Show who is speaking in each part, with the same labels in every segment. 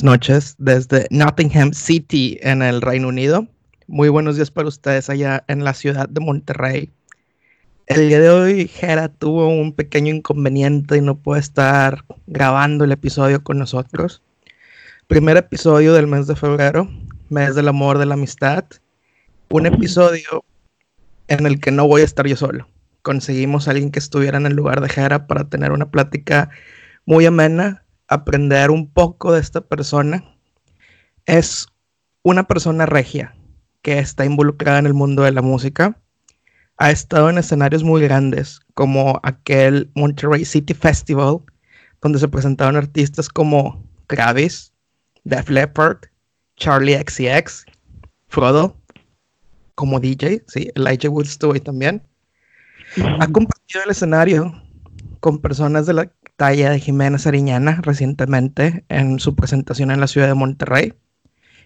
Speaker 1: Buenas noches desde Nottingham City en el Reino Unido. Muy buenos días para ustedes allá en la ciudad de Monterrey. El día de hoy Jera tuvo un pequeño inconveniente y no puede estar grabando el episodio con nosotros. Primer episodio del mes de febrero, mes del amor, de la amistad. Un episodio en el que no voy a estar yo solo. Conseguimos a alguien que estuviera en el lugar de Jera para tener una plática muy amena, aprender un poco de esta persona. Es una persona regia que está involucrada en el mundo de la música. Ha estado en escenarios muy grandes, como aquel Monterrey City Festival, donde se presentaron artistas como Travis, Def Leppard, Charlie XCX, Frodo, como DJ, sí, Elijah Woods estuvo ahí también. Ha compartido el escenario con personas de la talla de Jimena Sariñana recientemente en su presentación en la ciudad de Monterrey.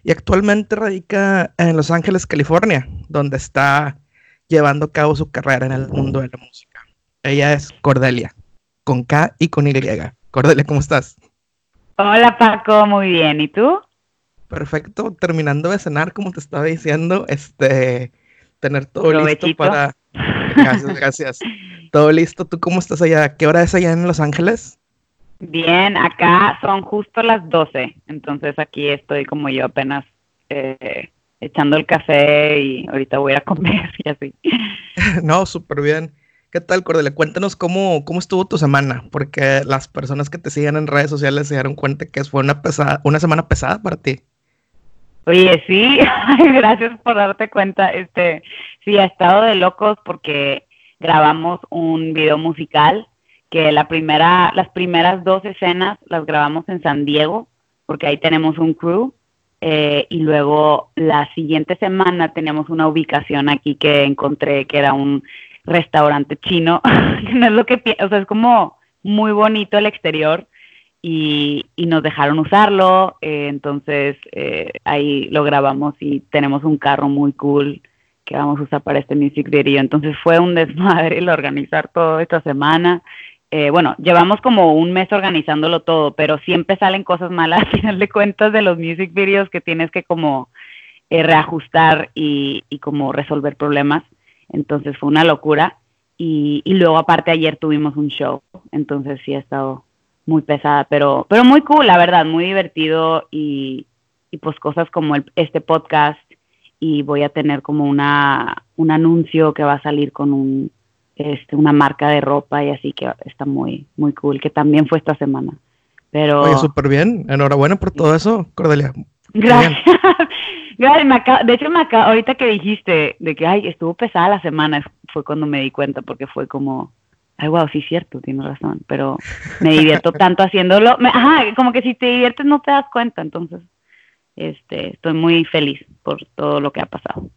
Speaker 1: Y actualmente radica en Los Ángeles, California, donde está llevando a cabo su carrera en el mundo de la música. Ella es Cordelia, con K y con Y. Cordelia, ¿cómo estás?
Speaker 2: Hola Paco, muy bien. ¿Y tú?
Speaker 1: Perfecto, terminando de cenar, como te estaba diciendo, este, tener todo listo para... Gracias, gracias. Todo listo. ¿Tú cómo estás allá? ¿Qué hora es allá en Los Ángeles?
Speaker 2: Bien, acá son justo las 12, entonces aquí estoy como yo apenas eh, echando el café y ahorita voy a comer y así.
Speaker 1: no, súper bien. ¿Qué tal, Cordelia? Cuéntanos cómo, cómo estuvo tu semana, porque las personas que te siguen en redes sociales se dieron cuenta que fue una, pesada, una semana pesada para ti.
Speaker 2: Oye, sí, gracias por darte cuenta. Este, sí, ha estado de locos porque grabamos un video musical que la primera, las primeras dos escenas las grabamos en San Diego, porque ahí tenemos un crew, eh, y luego la siguiente semana teníamos una ubicación aquí que encontré que era un restaurante chino, no es lo que, o sea, es como muy bonito el exterior, y, y nos dejaron usarlo, eh, entonces eh, ahí lo grabamos y tenemos un carro muy cool que vamos a usar para este music video. Entonces fue un desmadre el organizar todo esta semana. Eh, bueno, llevamos como un mes organizándolo todo, pero siempre salen cosas malas al final de cuentas de los music videos que tienes que como eh, reajustar y, y, como resolver problemas. Entonces fue una locura. Y, y, luego aparte ayer tuvimos un show, entonces sí ha estado muy pesada, pero, pero muy cool, la verdad, muy divertido y, y pues cosas como el, este podcast y voy a tener como una, un anuncio que va a salir con un, este, una marca de ropa y así que está muy, muy cool, que también fue esta semana. Pero...
Speaker 1: Oye, súper bien. Enhorabuena por todo eso, Cordelia.
Speaker 2: Gracias. de hecho, me ahorita que dijiste de que ay, estuvo pesada la semana, fue cuando me di cuenta, porque fue como, ay, wow, sí, cierto, tienes razón, pero me divierto tanto haciéndolo. ajá, como que si te diviertes no te das cuenta, entonces este, estoy muy feliz por todo lo que ha pasado.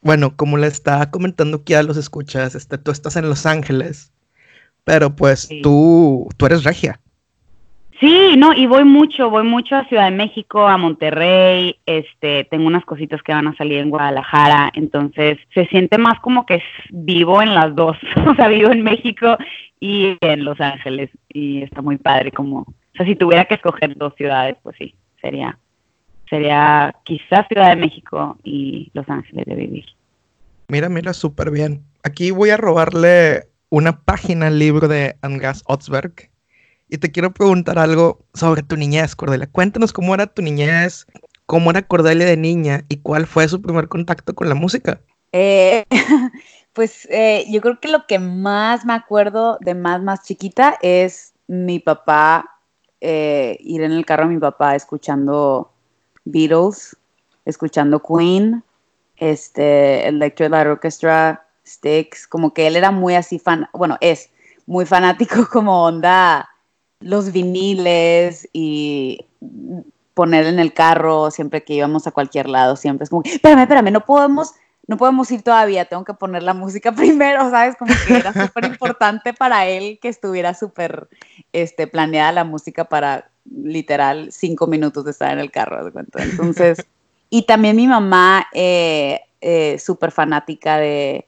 Speaker 1: Bueno, como le estaba comentando que ya los escuchas, este, tú estás en Los Ángeles, pero pues tú, tú eres regia.
Speaker 2: Sí, no, y voy mucho, voy mucho a Ciudad de México, a Monterrey, este, tengo unas cositas que van a salir en Guadalajara, entonces se siente más como que vivo en las dos, o sea, vivo en México y en Los Ángeles, y está muy padre como, o sea, si tuviera que escoger dos ciudades, pues sí, sería sería quizás Ciudad de México y Los Ángeles de vivir.
Speaker 1: Mira, mira, súper bien. Aquí voy a robarle una página al libro de Angas Otzberg y te quiero preguntar algo sobre tu niñez, Cordelia. Cuéntanos cómo era tu niñez, cómo era Cordelia de niña y cuál fue su primer contacto con la música.
Speaker 3: Eh, pues eh, yo creo que lo que más me acuerdo de más, más chiquita es mi papá, eh, ir en el carro de mi papá escuchando Beatles, escuchando Queen, este, Electric Light Orchestra, Styx, como que él era muy así fan, bueno, es muy fanático como onda los viniles y poner en el carro siempre que íbamos a cualquier lado, siempre es como, espérame, espérame, no podemos, no podemos ir todavía, tengo que poner la música primero, ¿sabes? Como que era súper importante para él que estuviera súper este, planeada la música para literal cinco minutos de estar en el carro, Entonces, y también mi mamá, eh, eh, súper fanática de,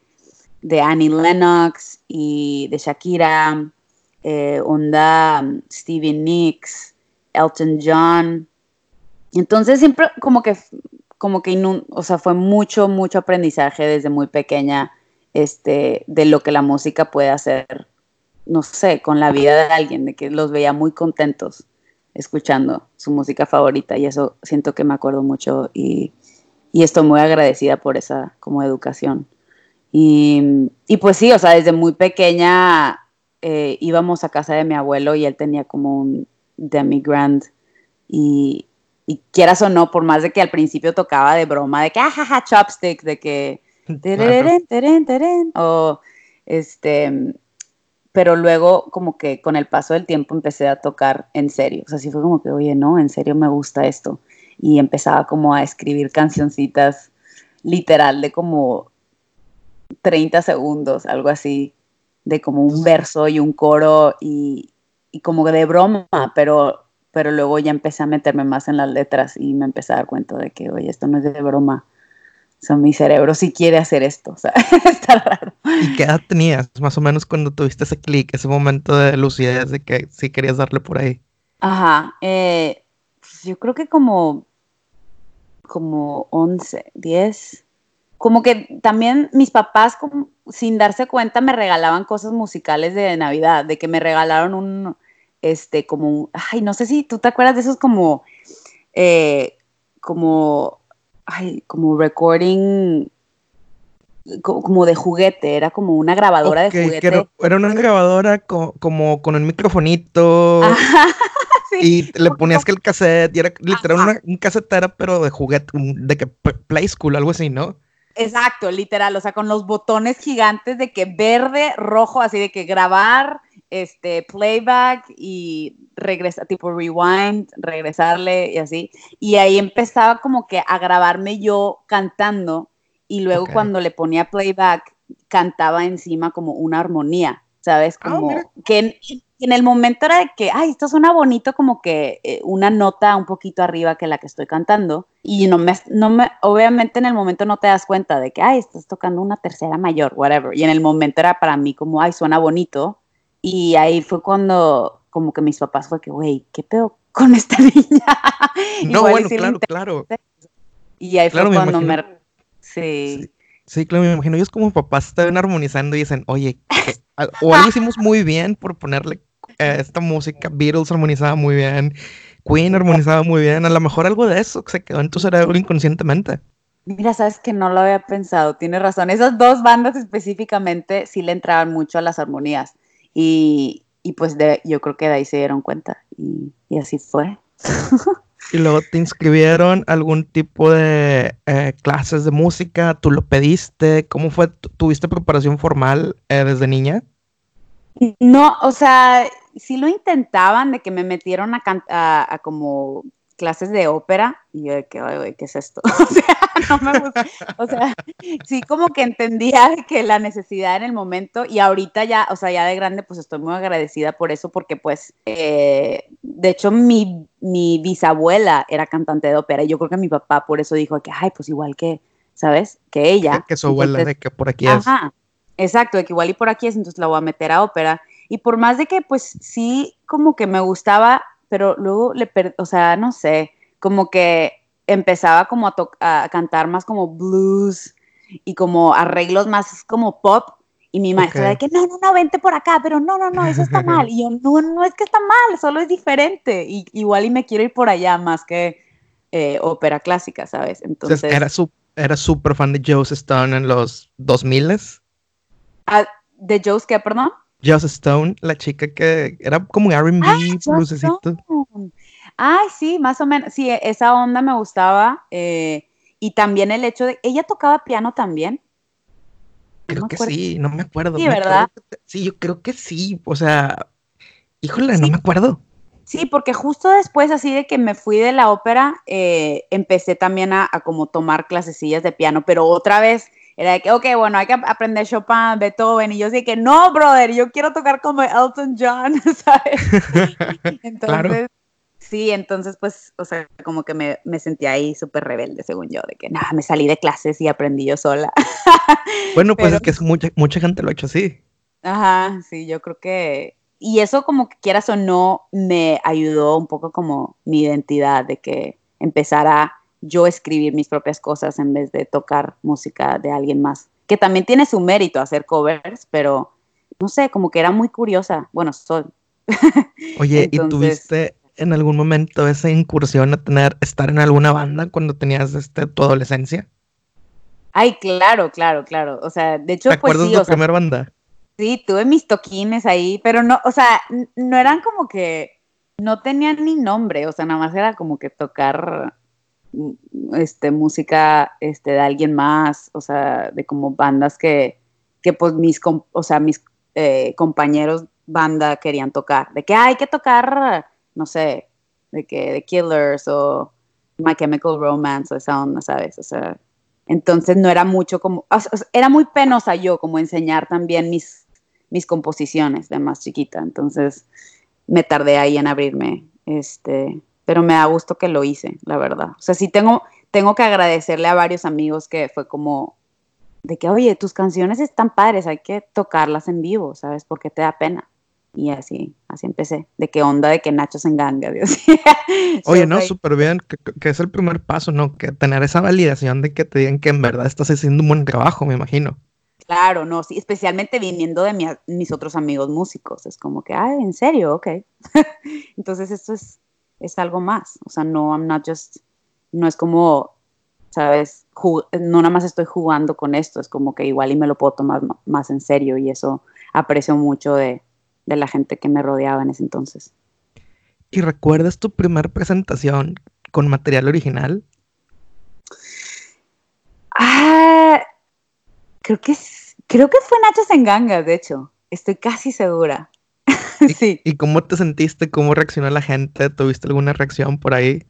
Speaker 3: de, Annie Lennox y de Shakira, eh, onda Stevie Nicks, Elton John,
Speaker 2: Entonces siempre como que, como que, o sea, fue mucho, mucho aprendizaje desde muy pequeña, este, de lo que la música puede hacer, no sé, con la vida de alguien, de que los veía muy contentos escuchando su música favorita y eso siento que me acuerdo mucho y, y estoy muy agradecida por esa como educación. Y, y pues sí, o sea, desde muy pequeña eh, íbamos a casa de mi abuelo y él tenía como un demi grand y, y quieras o no, por más de que al principio tocaba de broma, de que ajaja ah, chopstick, de que tereren, tereren, tereren, o este, pero luego como que con el paso del tiempo empecé a tocar en serio, o sea, sí fue como que, oye, no, en serio me gusta esto, y empezaba como a escribir cancioncitas literal de como 30 segundos, algo así, de como un verso y un coro y, y como de broma, pero, pero luego ya empecé a meterme más en las letras y me empecé a dar cuenta de que, oye, esto no es de broma. O sea, mi cerebro sí quiere hacer esto, o sea, está raro.
Speaker 1: ¿Y qué edad tenías, más o menos, cuando tuviste ese clic, ese momento de lucidez de que sí querías darle por ahí?
Speaker 2: Ajá, eh, pues yo creo que como, como 11, 10, como que también mis papás, sin darse cuenta, me regalaban cosas musicales de Navidad, de que me regalaron un, este, como, ay, no sé si tú te acuerdas de esos como, eh, como, ay, como recording, como, de juguete, era como una grabadora de juguete.
Speaker 1: Era, una grabadora como con un microfonito. y le ponías que el cassette, y era literal un casetera, pero de juguete, de que Play School, algo así, ¿no?
Speaker 2: Exacto, literal, o sea, con los botones gigantes de que verde, rojo, así de que grabar, este, playback y regresar, tipo rewind, regresarle y así. Y ahí empezaba como que a grabarme yo cantando y luego cuando le ponía playback cantaba encima como una armonía, ¿sabes? Ah, como que en el momento era de que, ay, esto suena bonito como que eh, una nota un poquito arriba que la que estoy cantando. Y no me, no me, obviamente en el momento no te das cuenta de que, ay, estás tocando una tercera mayor, whatever. Y en el momento era para mí como, ay, suena bonito. Y ahí fue cuando como que mis papás fue que, güey, ¿qué pedo con esta niña?
Speaker 1: No, bueno, claro, claro.
Speaker 2: Y ahí fue cuando me... Sí.
Speaker 1: sí. claro, me imagino. Ellos como papás estaban armonizando y dicen, oye, o algo hicimos muy bien por ponerle esta música, Beatles armonizaba muy bien, Queen armonizaba muy bien, a lo mejor algo de eso se quedó en tu cerebro inconscientemente.
Speaker 2: Mira, sabes que no lo había pensado, tienes razón. Esas dos bandas específicamente sí le entraban mucho a las armonías y, y pues de, yo creo que de ahí se dieron cuenta y, y así fue.
Speaker 1: y luego te inscribieron algún tipo de eh, clases de música, tú lo pediste, ¿cómo fue? ¿Tuviste preparación formal eh, desde niña?
Speaker 2: No, o sea, sí lo intentaban de que me metieron a, a, a como clases de ópera y yo de que, oye, ¿qué es esto? o sea, no me gusta. O sea, sí como que entendía que la necesidad en el momento y ahorita ya, o sea, ya de grande, pues estoy muy agradecida por eso porque pues, eh, de hecho, mi, mi bisabuela era cantante de ópera y yo creo que mi papá por eso dijo que, ay, pues igual que, ¿sabes? Que ella.
Speaker 1: Que su abuela, de que por aquí es. Ajá,
Speaker 2: exacto, de que igual y por aquí es, entonces la voy a meter a ópera y por más de que, pues sí, como que me gustaba, pero luego le, o sea, no sé, como que empezaba como a, a cantar más como blues y como arreglos más como pop. Y mi maestra okay. de que no, no, no, vente por acá, pero no, no, no, eso está mal. Y yo, no, no es que está mal, solo es diferente. Y igual y me quiero ir por allá más que eh, ópera clásica, ¿sabes?
Speaker 1: Entonces. ¿Era era súper fan de Joe Stone en los 2000
Speaker 2: ah, ¿De Joe's qué, perdón?
Speaker 1: Joss Stone, la chica que era como R&B,
Speaker 2: ah, Ay, sí, más o menos. Sí, esa onda me gustaba. Eh, y también el hecho de. ¿Ella tocaba piano también?
Speaker 1: Creo que sí, no me acuerdo.
Speaker 2: Sí, ¿verdad?
Speaker 1: sí, yo creo que sí. O sea, híjole, no me acuerdo.
Speaker 2: Sí, porque justo después, así de que me fui de la ópera, eh, empecé también a, a, como tomar clasecillas de piano, pero otra vez era de que, ok, bueno, hay que aprender Chopin, Beethoven, y yo dije que no, brother, yo quiero tocar como Elton John, ¿sabes? Entonces, sí, entonces pues, o sea, como que me, me sentí ahí súper rebelde, según yo, de que nada, me salí de clases y aprendí yo sola.
Speaker 1: bueno, pues es que es mucha, mucha gente lo ha hecho así.
Speaker 2: Ajá, sí, yo creo que, y eso como que quieras o no, me ayudó un poco como mi identidad, de que empezar a yo escribir mis propias cosas en vez de tocar música de alguien más, que también tiene su mérito hacer covers, pero no sé, como que era muy curiosa. Bueno, soy.
Speaker 1: Oye, ¿y tuviste en algún momento esa incursión a tener, estar en alguna banda cuando tenías este, tu adolescencia?
Speaker 2: Ay, claro, claro, claro. O sea, de hecho,
Speaker 1: ¿Te pues acuerdas de tu primera banda?
Speaker 2: Sí, tuve mis toquines ahí, pero no, o sea, no eran como que, no tenían ni nombre, o sea, nada más era como que tocar este música este de alguien más, o sea, de como bandas que, que pues mis, o sea, mis eh, compañeros banda querían tocar, de que hay que tocar, no sé, de que The Killers o My Chemical Romance o esa onda, ¿sabes? O sea, entonces no era mucho como, era muy penosa yo como enseñar también mis, mis composiciones de más chiquita, entonces me tardé ahí en abrirme, este, pero me da gusto que lo hice, la verdad. O sea, sí tengo, tengo que agradecerle a varios amigos que fue como, de que, oye, tus canciones están padres, hay que tocarlas en vivo, ¿sabes? Porque te da pena. Y así, así empecé. De qué onda, de que Nacho se enganga, Dios.
Speaker 1: Oye, no, súper bien, que, es el primer paso, ¿no? Que tener esa validación de que te digan que en verdad estás haciendo un buen trabajo, me imagino.
Speaker 2: Claro, no, sí, especialmente viniendo de mis otros amigos músicos. Es como que, ay, ¿en serio? Ok. Entonces esto es, es algo más. O sea, no, I'm not just, no es como ¿sabes? no nada más estoy jugando con esto, es como que igual y me lo puedo tomar más en serio y eso aprecio mucho de, la gente que me rodeaba en ese entonces.
Speaker 1: ¿Y recuerdas tu primera presentación con material original?
Speaker 2: Ah, creo que, creo que fue Nacho Sengangas, de hecho. Estoy casi segura.
Speaker 1: sí. ¿Y cómo te sentiste? ¿Cómo reaccionó la gente? ¿Tuviste alguna reacción por ahí?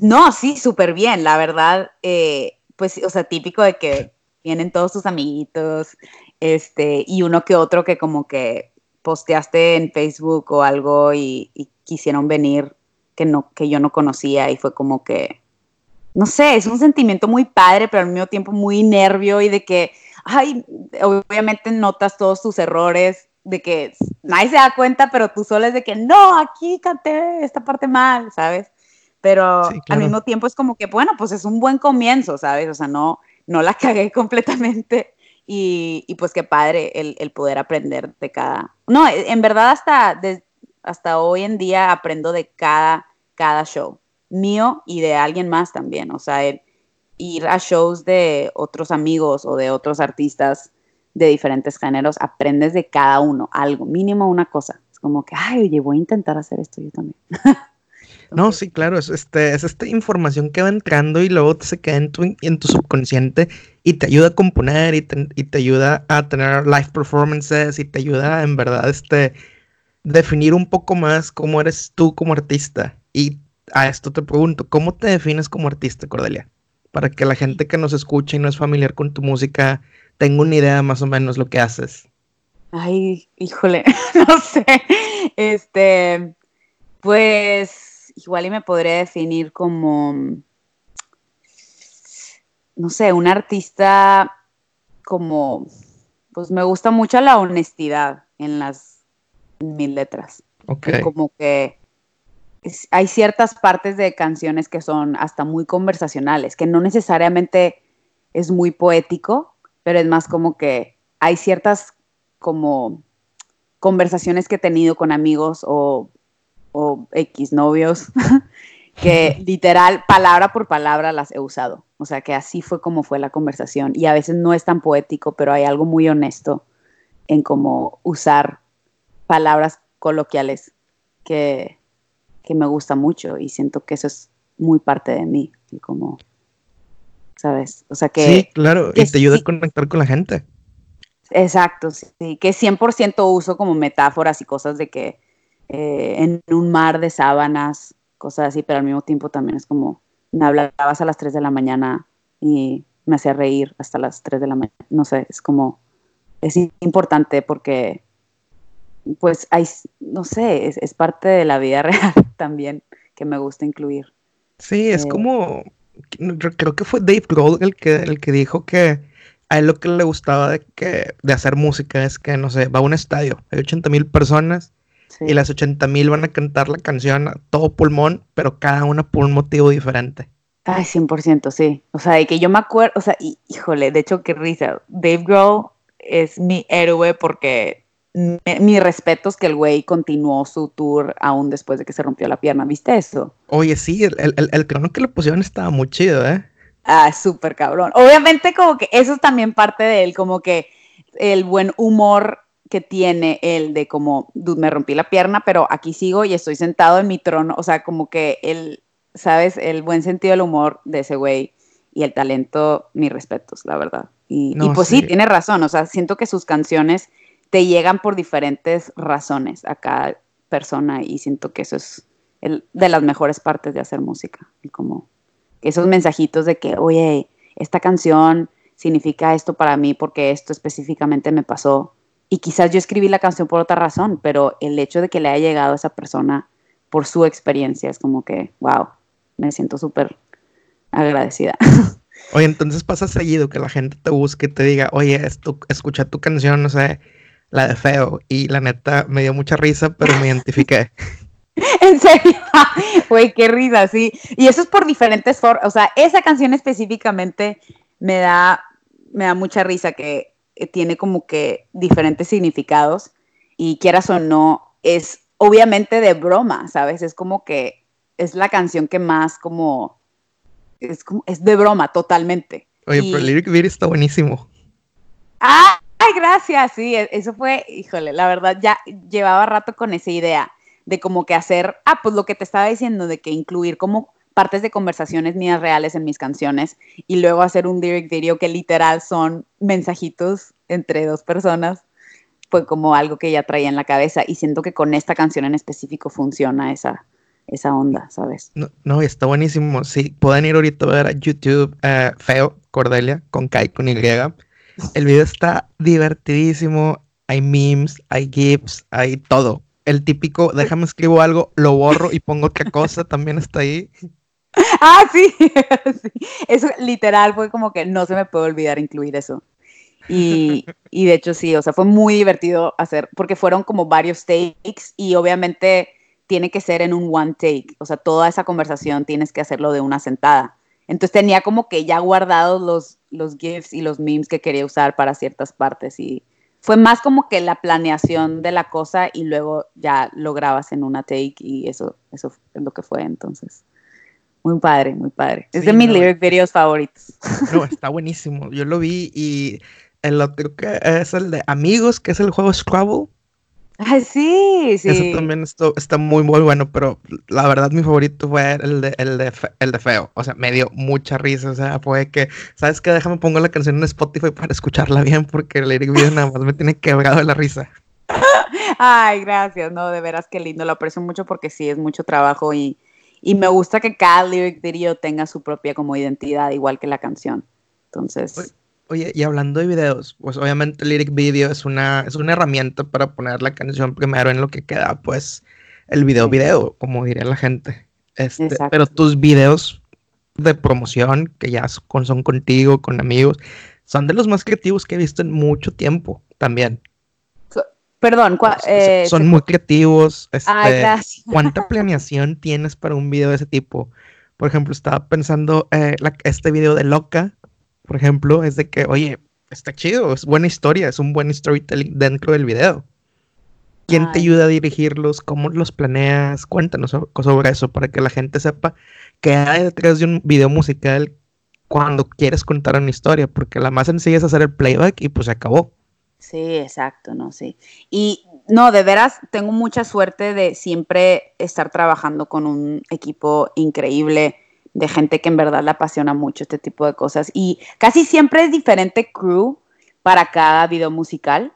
Speaker 2: No, sí, súper bien, la verdad, eh, pues, o sea, típico de que vienen todos tus amiguitos, este, y uno que otro que como que posteaste en Facebook o algo y, quisieron venir que no, que yo no conocía y fue como que, no sé, es un sentimiento muy padre, pero al mismo tiempo muy nervio y de que, ay, obviamente notas todos tus errores, de que nadie se da cuenta, pero tú solo es de que, no, aquí canté esta parte mal, ¿sabes? pero al mismo tiempo es como que, bueno, pues es un buen comienzo, ¿sabes? O sea, no, no la cagué completamente y, y pues qué padre el, el, poder aprender de cada... No, en verdad hasta, hasta hoy en día aprendo de cada, cada show, mío y de alguien más también, o sea, ir a shows de otros amigos o de otros artistas de diferentes géneros, aprendes de cada uno algo, mínimo una cosa. Es como que, ay, oye, voy a intentar hacer esto yo también.
Speaker 1: No, sí, claro, es, este, es esta información que va entrando y luego se queda en tu, en tu subconsciente y te ayuda a componer y te, y te ayuda a tener live performances y te ayuda en verdad este, definir un poco más cómo eres tú como artista. Y a esto te pregunto, ¿cómo te defines como artista, Cordelia? Para que la gente que nos escucha y no es familiar con tu música tenga una idea más o menos lo que haces.
Speaker 2: Ay, híjole, no sé. Este, pues igual y me podría definir como, no sé, un artista como, pues me gusta mucho la honestidad en las mil letras. Como que hay ciertas partes de canciones que son hasta muy conversacionales, que no necesariamente es muy poético, pero es más como que hay ciertas como conversaciones que he tenido con amigos o o X novios, que literal, palabra por palabra las he usado. O sea, que así fue como fue la conversación. Y a veces no es tan poético, pero hay algo muy honesto en cómo usar palabras coloquiales que, que me gusta mucho y siento que eso es muy parte de mí. Y como, ¿sabes? O sea que...
Speaker 1: Sí, claro, y te ayuda a conectar con la gente.
Speaker 2: Exacto, sí, que 100% uso como metáforas y cosas de que eh, en un mar de sábanas, cosas así, pero al mismo tiempo también es como, me hablabas a las 3 de la mañana y me hacía reír hasta las 3 de la mañana. No sé, es como, es importante porque, pues, hay, no sé, es, parte de la vida real también que me gusta incluir.
Speaker 1: Sí, es eh, como, creo que fue Dave Grohl el que, el que dijo que a él lo que le gustaba de, que, de hacer música es que, no sé, va a un estadio, hay 80 mil personas y las 80 mil van a cantar la canción a todo pulmón, pero cada una por un motivo diferente.
Speaker 2: Ay, 100%, sí. O sea, de que yo me acuerdo, o sea, híjole, de hecho, qué risa. Dave Grohl es mi héroe porque mi respeto es que el güey continuó su tour aún después de que se rompió la pierna. ¿Viste eso?
Speaker 1: Oye, sí, el, el, el crono que le pusieron estaba muy chido, ¿eh?
Speaker 2: Ah, súper cabrón. Obviamente, como que eso es también parte de él, como que el buen humor que tiene él de como, me rompí la pierna, pero aquí sigo y estoy sentado en mi trono. O sea, como que él, ¿sabes? El buen sentido del humor de ese güey y el talento, mis respetos, la verdad. Y, pues sí. tiene razón. O sea, siento que sus canciones te llegan por diferentes razones a cada persona y siento que eso es el, de las mejores partes de hacer música. Y como esos mensajitos de que, oye, esta canción significa esto para mí porque esto específicamente me pasó y quizás yo escribí la canción por otra razón, pero el hecho de que le haya llegado a esa persona por su experiencia es como que, wow, me siento súper agradecida.
Speaker 1: Oye, entonces pasa seguido que la gente te busque y te diga, oye, esto, escucha tu canción, no sé, la de feo, y la neta me dio mucha risa, pero me identifiqué.
Speaker 2: en serio, güey, qué risa, sí. Y eso es por diferentes formas, o sea, esa canción específicamente me da, me da mucha risa que eh, tiene como que diferentes significados y quieras o no, es obviamente de broma, ¿sabes? Es como que es la canción que más como es, como, es de broma totalmente.
Speaker 1: Oye, pero el lyric video está buenísimo.
Speaker 2: ¡Ay, gracias! Sí, e, eso fue, híjole, la verdad ya llevaba rato con esa idea de como que hacer, ah, pues lo que te estaba diciendo, de que incluir como partes de conversaciones mías reales en mis canciones y luego hacer un lyric video que literal son mensajitos entre dos personas, fue como algo que ya traía en la cabeza y siento que con esta canción en específico funciona esa, esa onda, ¿sabes?
Speaker 1: No, no, está buenísimo. Sí, pueden ir ahorita a ver a YouTube eh, Feo Cordelia con Kai con Y. El video está divertidísimo. Hay memes, hay GIFs, hay todo. El típico, déjame escribo algo, lo borro y pongo qué cosa, también está ahí.
Speaker 2: Ah, sí. Eso literal fue como que no se me puede olvidar incluir eso. Y, y, de hecho sí, o sea, fue muy divertido hacer, porque fueron como varios takes y obviamente tiene que ser en un one take, o sea, toda esa conversación tienes que hacerlo de una sentada. Entonces tenía como que ya guardados los, los GIFs y los memes que quería usar para ciertas partes y fue más como que la planeación de la cosa y luego ya lo grabas en una take y eso, eso es lo que fue entonces. Muy padre, muy padre. Es de mis lyric videos favoritos.
Speaker 1: No, está buenísimo. Yo lo vi y el otro que es el de Amigos, que es el juego Scrabble.
Speaker 2: Ay, sí, sí.
Speaker 1: Eso también está muy, muy bueno, pero la verdad mi favorito fue el de, el de, el de Feo. O sea, me dio mucha risa. O sea, fue que, ¿sabes qué? Déjame pongo la canción en Spotify para escucharla bien, porque el lyric video nada más me tiene quebrado de la risa.
Speaker 2: Ay, gracias. No, de veras qué lindo. Lo aprecio mucho porque sí, es mucho trabajo y y me gusta que cada lyric video tenga su propia como identidad, igual que la canción. Entonces...
Speaker 1: Oye, y hablando de videos, pues obviamente lyric video es una, es una herramienta para poner la canción primero en lo que queda, pues el video video, como diría la gente. Este, pero tus videos de promoción, que ya son, son contigo, con amigos, son de los más creativos que he visto en mucho tiempo también.
Speaker 2: Perdón,
Speaker 1: eh, son muy creativos. Este, ¿Cuánta planeación tienes para un video de ese tipo? Por ejemplo, estaba pensando, eh, este video de Loca, por ejemplo, es de que, oye, está chido, es buena historia, es un buen storytelling dentro del video. ¿Quién te ayuda a dirigirlos? ¿Cómo los planeas? Cuéntanos sobre eso para que la gente sepa qué hay detrás de un video musical cuando quieres contar una historia, porque la más sencilla es hacer el playback y pues se acabó.
Speaker 2: Sí, exacto, no, sí. Y no, de veras, tengo mucha suerte de siempre estar trabajando con un equipo increíble de gente que en verdad le apasiona mucho este tipo de cosas. Y casi siempre es diferente crew para cada video musical.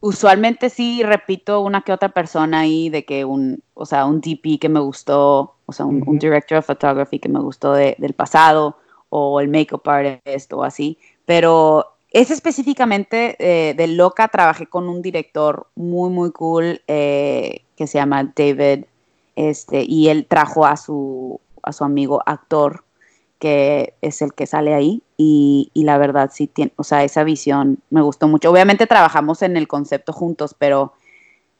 Speaker 2: Usualmente sí repito una que otra persona ahí de que un, o sea, un DP que me gustó, o sea, un, director of photography que me gustó del pasado, o el makeup artist o así. Pero ese específicamente eh, de Loca trabajé con un director muy, muy cool eh, que se llama David, este, y él trajo a su, a su amigo actor, que es el que sale ahí, y, la verdad sí tiene, o sea, esa visión me gustó mucho. Obviamente trabajamos en el concepto juntos, pero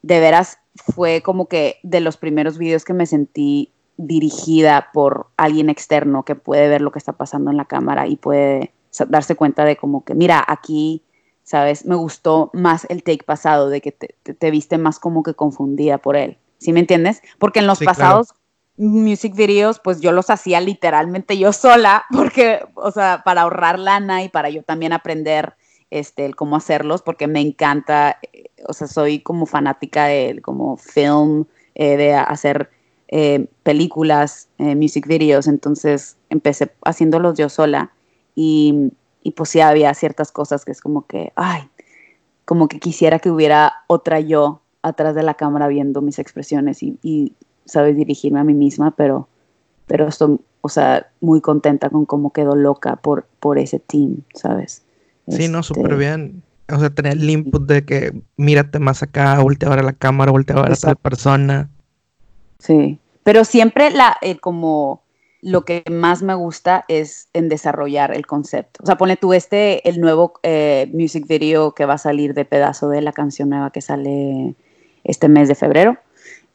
Speaker 2: de veras fue como que de los primeros videos que me sentí dirigida por alguien externo que puede ver lo que está pasando en la cámara y puede darse cuenta de como que, mira, aquí, ¿sabes? Me gustó más el take pasado, de que te, viste más como que confundida por él. ¿Sí me entiendes? Porque en los pasados music videos, pues yo los hacía literalmente yo sola, porque, o sea, para ahorrar lana y para yo también aprender este, el cómo hacerlos, porque me encanta, eh, o sea, soy como fanática de como film, eh, de hacer eh, películas, music videos, entonces empecé haciéndolos yo sola y, y pues sí había ciertas cosas que es como que, ay, como que quisiera que hubiera otra yo atrás de la cámara viendo mis expresiones y, y sabes, dirigirme a mí misma, pero, pero estoy, o sea, muy contenta con cómo quedó loca por, por ese team, ¿sabes?
Speaker 1: Sí, no, súper este, bien. O sea, tener el input de que mírate más acá, voltea a ver a la cámara, voltea a ver a tal persona.
Speaker 2: Sí, pero siempre la, eh, como lo que más me gusta es en desarrollar el concepto. O sea, pone tú este, el nuevo eh, music video que va a salir de pedazo de la canción nueva que sale este mes de febrero.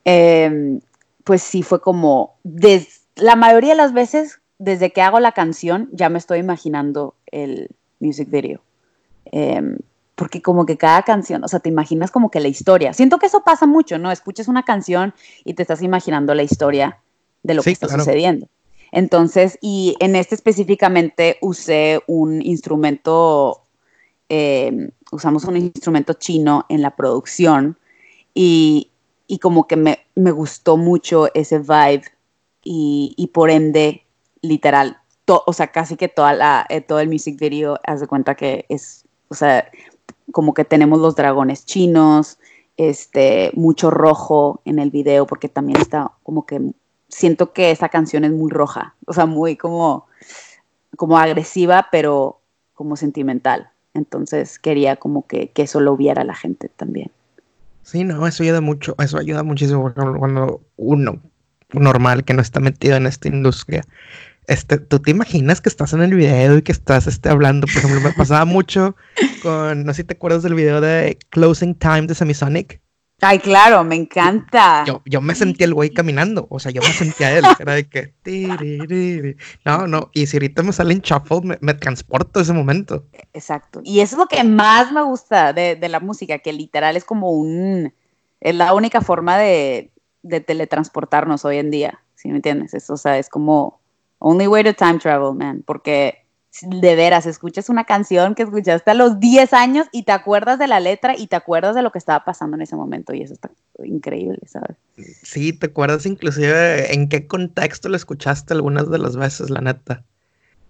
Speaker 2: Em, pues sí fue como, la mayoría de las veces, desde que hago la canción, ya me estoy imaginando el, music video. Em, porque como que cada canción, o sea, te imaginas como que la historia. Siento que eso pasa mucho, ¿no? Escuchas una canción y te estás imaginando la historia de lo que está sucediendo. Entonces, y en este específicamente usé un instrumento, em, usamos un instrumento chino en la producción y, y como que me, me, gustó mucho ese vibe y, y por ende, literal, o sea, casi que toda la, eh, todo el music video, haz de cuenta que es, o sea, como que tenemos los dragones chinos, este, mucho rojo en el video, porque también está como que, siento que esa canción es muy roja, o sea, muy como, como agresiva, pero como sentimental. Entonces quería como que, que eso lo viera la gente también.
Speaker 1: Sí, no, eso ayuda mucho, eso ayuda muchísimo cuando uno normal que no está metido en esta industria este, ¿tú te imaginas que estás en el video y que estás este, hablando? Por ejemplo, me pasaba mucho con, no sé si te acuerdas del video de Closing Time de Semisonic.
Speaker 2: Ay, claro, me encanta.
Speaker 1: Yo, yo me sentía el güey caminando, o sea, yo me sentía él, era de que... No, no, y si ahorita me sale en shuffle, me, me, transporto ese momento.
Speaker 2: Exacto, y eso es lo que más me gusta de, de, la música, que literal es como un... Es la única forma de, de teletransportarnos hoy en día, ¿sí me entiendes? Eso, o sea, es como Only way to time travel, man, porque de veras escuchas una canción que escuchaste a los 10 años y te acuerdas de la letra y te acuerdas de lo que estaba pasando en ese momento y eso está increíble, ¿sabes?
Speaker 1: Sí, te acuerdas inclusive en qué contexto lo escuchaste algunas de las veces, la neta.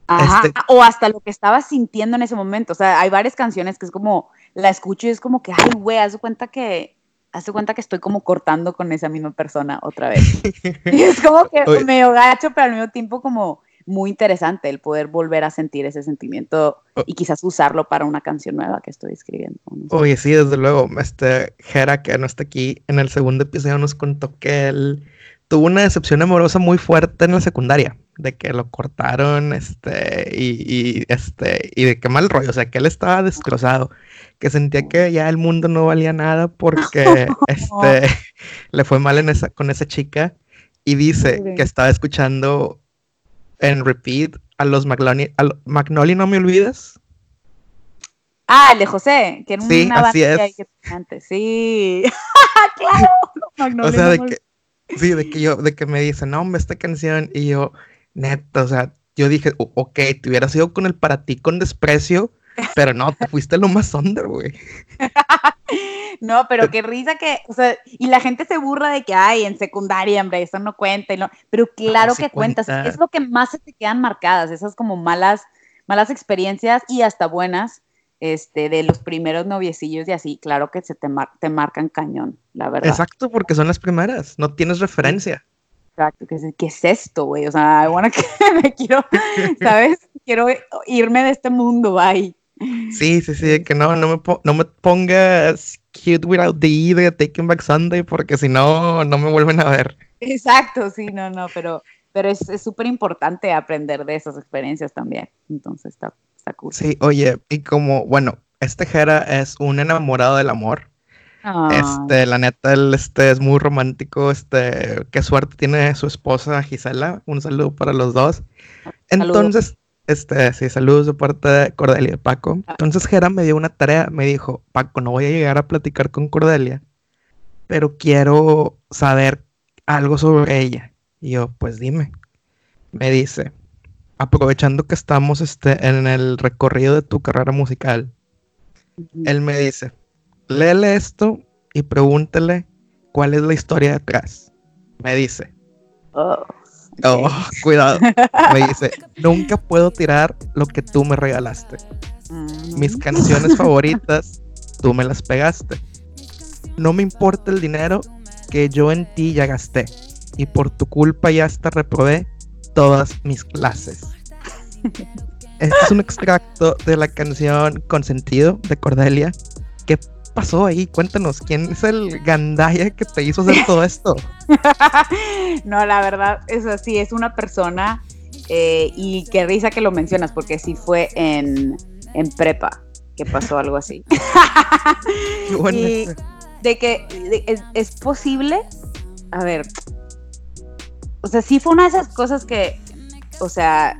Speaker 2: Ajá, este o hasta lo que estabas sintiendo en ese momento. O sea, hay varias canciones que es como, la escucho y es como que, ay, güey, haz cuenta que hace cuenta que estoy como cortando con esa misma persona otra vez. y es como que medio gacho, pero al mismo tiempo como muy interesante el poder volver a sentir ese sentimiento y quizás usarlo para una canción nueva que estoy escribiendo.
Speaker 1: Oye, sí, desde luego. Este Jera, que no está aquí, en el segundo episodio nos contó que él tuvo una decepción amorosa muy fuerte en la secundaria, de que lo cortaron, este, y, y este, y de qué mal rollo, o sea, que él estaba destrozado que sentía que ya el mundo no valía nada porque este, le fue mal en esa, con esa chica y dice que estaba escuchando en repeat a los Magnoli, a Magnoli no me olvides.
Speaker 2: Ah, el de José, que era
Speaker 1: sí, una así es.
Speaker 2: Que Sí, claro.
Speaker 1: Magnoli, o sea, de que, sí, de que yo, de que me dice, no, hombre, esta canción, y yo, neta, o sea, yo dije, ok, te hubieras ido con el para ti con desprecio, pero no, te fuiste lo más under, güey.
Speaker 2: no, pero qué risa que, o sea, y la gente se burla de que, ay, en secundaria, hombre, eso no cuenta, y no, pero claro que cuenta. es lo que más se te quedan marcadas, esas como malas, malas experiencias y hasta buenas, este, de los primeros noviecillos y así, claro que se te, te marcan cañón, la verdad.
Speaker 1: Exacto, porque son las primeras, no tienes referencia.
Speaker 2: Exacto, ¿qué es, esto, güey? O sea, bueno, que me quiero, ¿sabes? Quiero irme de este mundo, bye.
Speaker 1: Sí, sí, sí, que no, no me, no me pongas cute without the E de Taking Back Sunday porque si no, no me vuelven a ver.
Speaker 2: Exacto, sí, no, no, pero, pero es súper importante aprender de esas experiencias también. Entonces está, está cool.
Speaker 1: Sí, oye, y como, bueno, este Jera es un enamorado del amor. Este, la neta, él este, es muy romántico. Este, qué suerte tiene su esposa Gisela. Un saludo para los dos. Entonces, este, sí, saludos de parte de Cordelia y Paco. Entonces Gera me dio una tarea, me dijo, Paco, no voy a llegar a platicar con Cordelia, pero quiero saber algo sobre ella. Y yo, pues dime. Me dice, aprovechando que estamos este, en el recorrido de tu carrera musical, él me dice, léele esto y pregúntele cuál es la historia detrás. Me dice. Oh, oh cuidado. Me dice, nunca puedo tirar lo que tú me regalaste. Mm. Mis canciones favoritas, tú me las pegaste. No me importa el dinero que yo en ti ya gasté. Y por tu culpa ya hasta reprobé todas mis clases. Este es un extracto de la canción Consentido de Cordelia. ¿Qué pasó ahí? Cuéntanos, ¿quién es el gandaya que te hizo hacer todo esto?
Speaker 2: no, la verdad, es así, es una persona eh, y qué risa que lo mencionas, porque sí fue en, prepa que pasó algo así. de que es, es, posible, a ver, o sea, sí fue una de esas cosas que, o sea,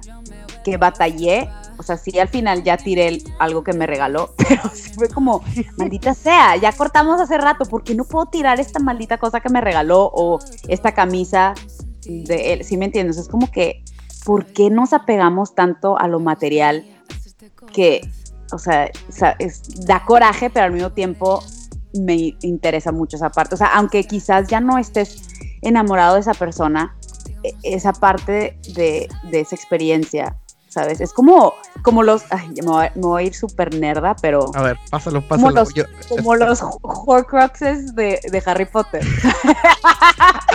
Speaker 2: que batallé. O sea, sí al final ya tiré algo que me regaló, pero sí fue como, maldita sea, ya cortamos hace rato, ¿por qué no puedo tirar esta maldita cosa que me regaló o esta camisa de él? ¿Sí me entiendes? Es como que, ¿por qué nos apegamos tanto a lo material que, o sea, da coraje, pero al mismo tiempo me interesa mucho esa parte? O sea, aunque quizás ya no estés enamorado de esa persona, e, esa parte de esa experiencia ¿sabes? Es como, como los, ay, me voy, a ir súper nerda, pero...
Speaker 1: A ver, pásalo, pásalo.
Speaker 2: Como los, como los Horcruxes de, de Harry Potter.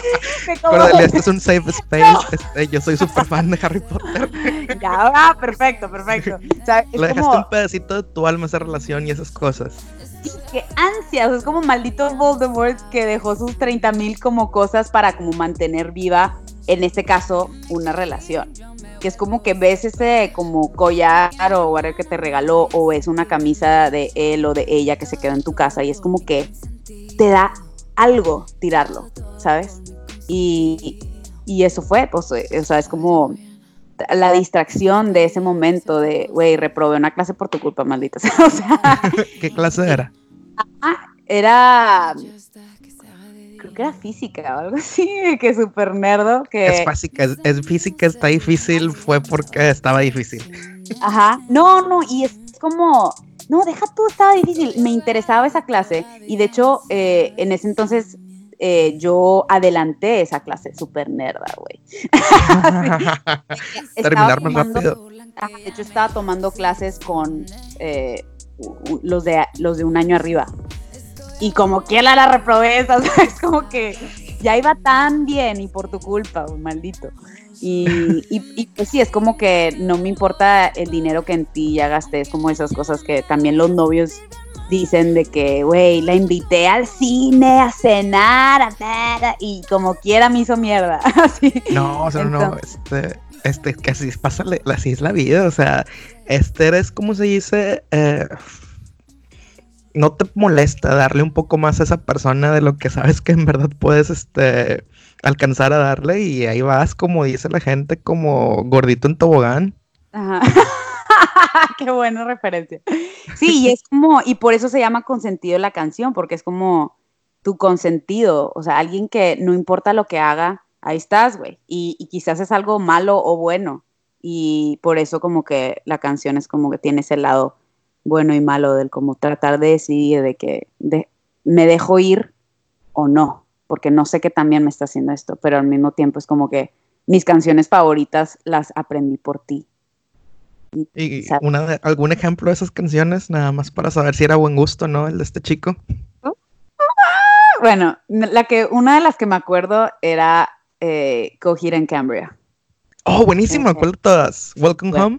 Speaker 1: como... este es un safe space, este, yo soy súper fan de Harry Potter.
Speaker 2: ya, va, perfecto, perfecto.
Speaker 1: O sea, Le dejaste un pedacito de tu alma esa relación y esas cosas.
Speaker 2: Qué ansias, es como maldito Voldemort que dejó sus 30 mil como cosas para como mantener viva, en este caso, una relación que es como que ves ese como collar o whatever que te regaló o es una camisa de él o de ella que se quedó en tu casa y es como que te da algo tirarlo, ¿sabes? Y, y eso fue, pues, o sea, es como la distracción de ese momento de, güey, reprobé una clase por tu culpa, maldita. o sea,
Speaker 1: ¿Qué clase era?
Speaker 2: Ah, era era física o algo así, que súper nerdo. Que...
Speaker 1: Es física, es, física, está difícil, fue porque estaba difícil.
Speaker 2: Ajá, no, no, y es como, no, deja tú, estaba difícil, me interesaba esa clase y de hecho eh, en ese entonces eh, yo adelanté esa clase súper nerda, güey.
Speaker 1: Terminar más rápido.
Speaker 2: de hecho estaba tomando clases con eh, los, de, los de un año arriba y como quiera la reprobé, es como que ya iba tan bien y por tu culpa, maldito. Y, y, pues sí, es como que no me importa el dinero que en ti ya gasté, es como esas cosas que también los novios dicen de que, güey, la invité al cine a cenar, a y como quiera me hizo mierda.
Speaker 1: No, o sea, no, este, este, así pasa, así es la vida, o sea, este es como se dice, eh, no te molesta darle un poco más a esa persona de lo que sabes que en verdad puedes este, alcanzar a darle y ahí vas, como dice la gente, como gordito en tobogán.
Speaker 2: Ajá. Qué buena referencia. Sí, y es como, y por eso se llama consentido la canción, porque es como tu consentido, o sea, alguien que no importa lo que haga, ahí estás, güey, y, y quizás es algo malo o bueno, y por eso como que la canción es como que tiene ese lado bueno y malo del como tratar de decidir de que me dejo ir o no, porque no sé que también me está haciendo esto, pero al mismo tiempo es como que mis canciones favoritas las aprendí por ti.
Speaker 1: ¿Y, una algún ejemplo de esas canciones, nada más para saber si era buen gusto, ¿no? El de este chico.
Speaker 2: Bueno, la que, una de las que me acuerdo era eh, en Cambria.
Speaker 1: Oh, buenísimo, ¿cuál todas? Welcome Home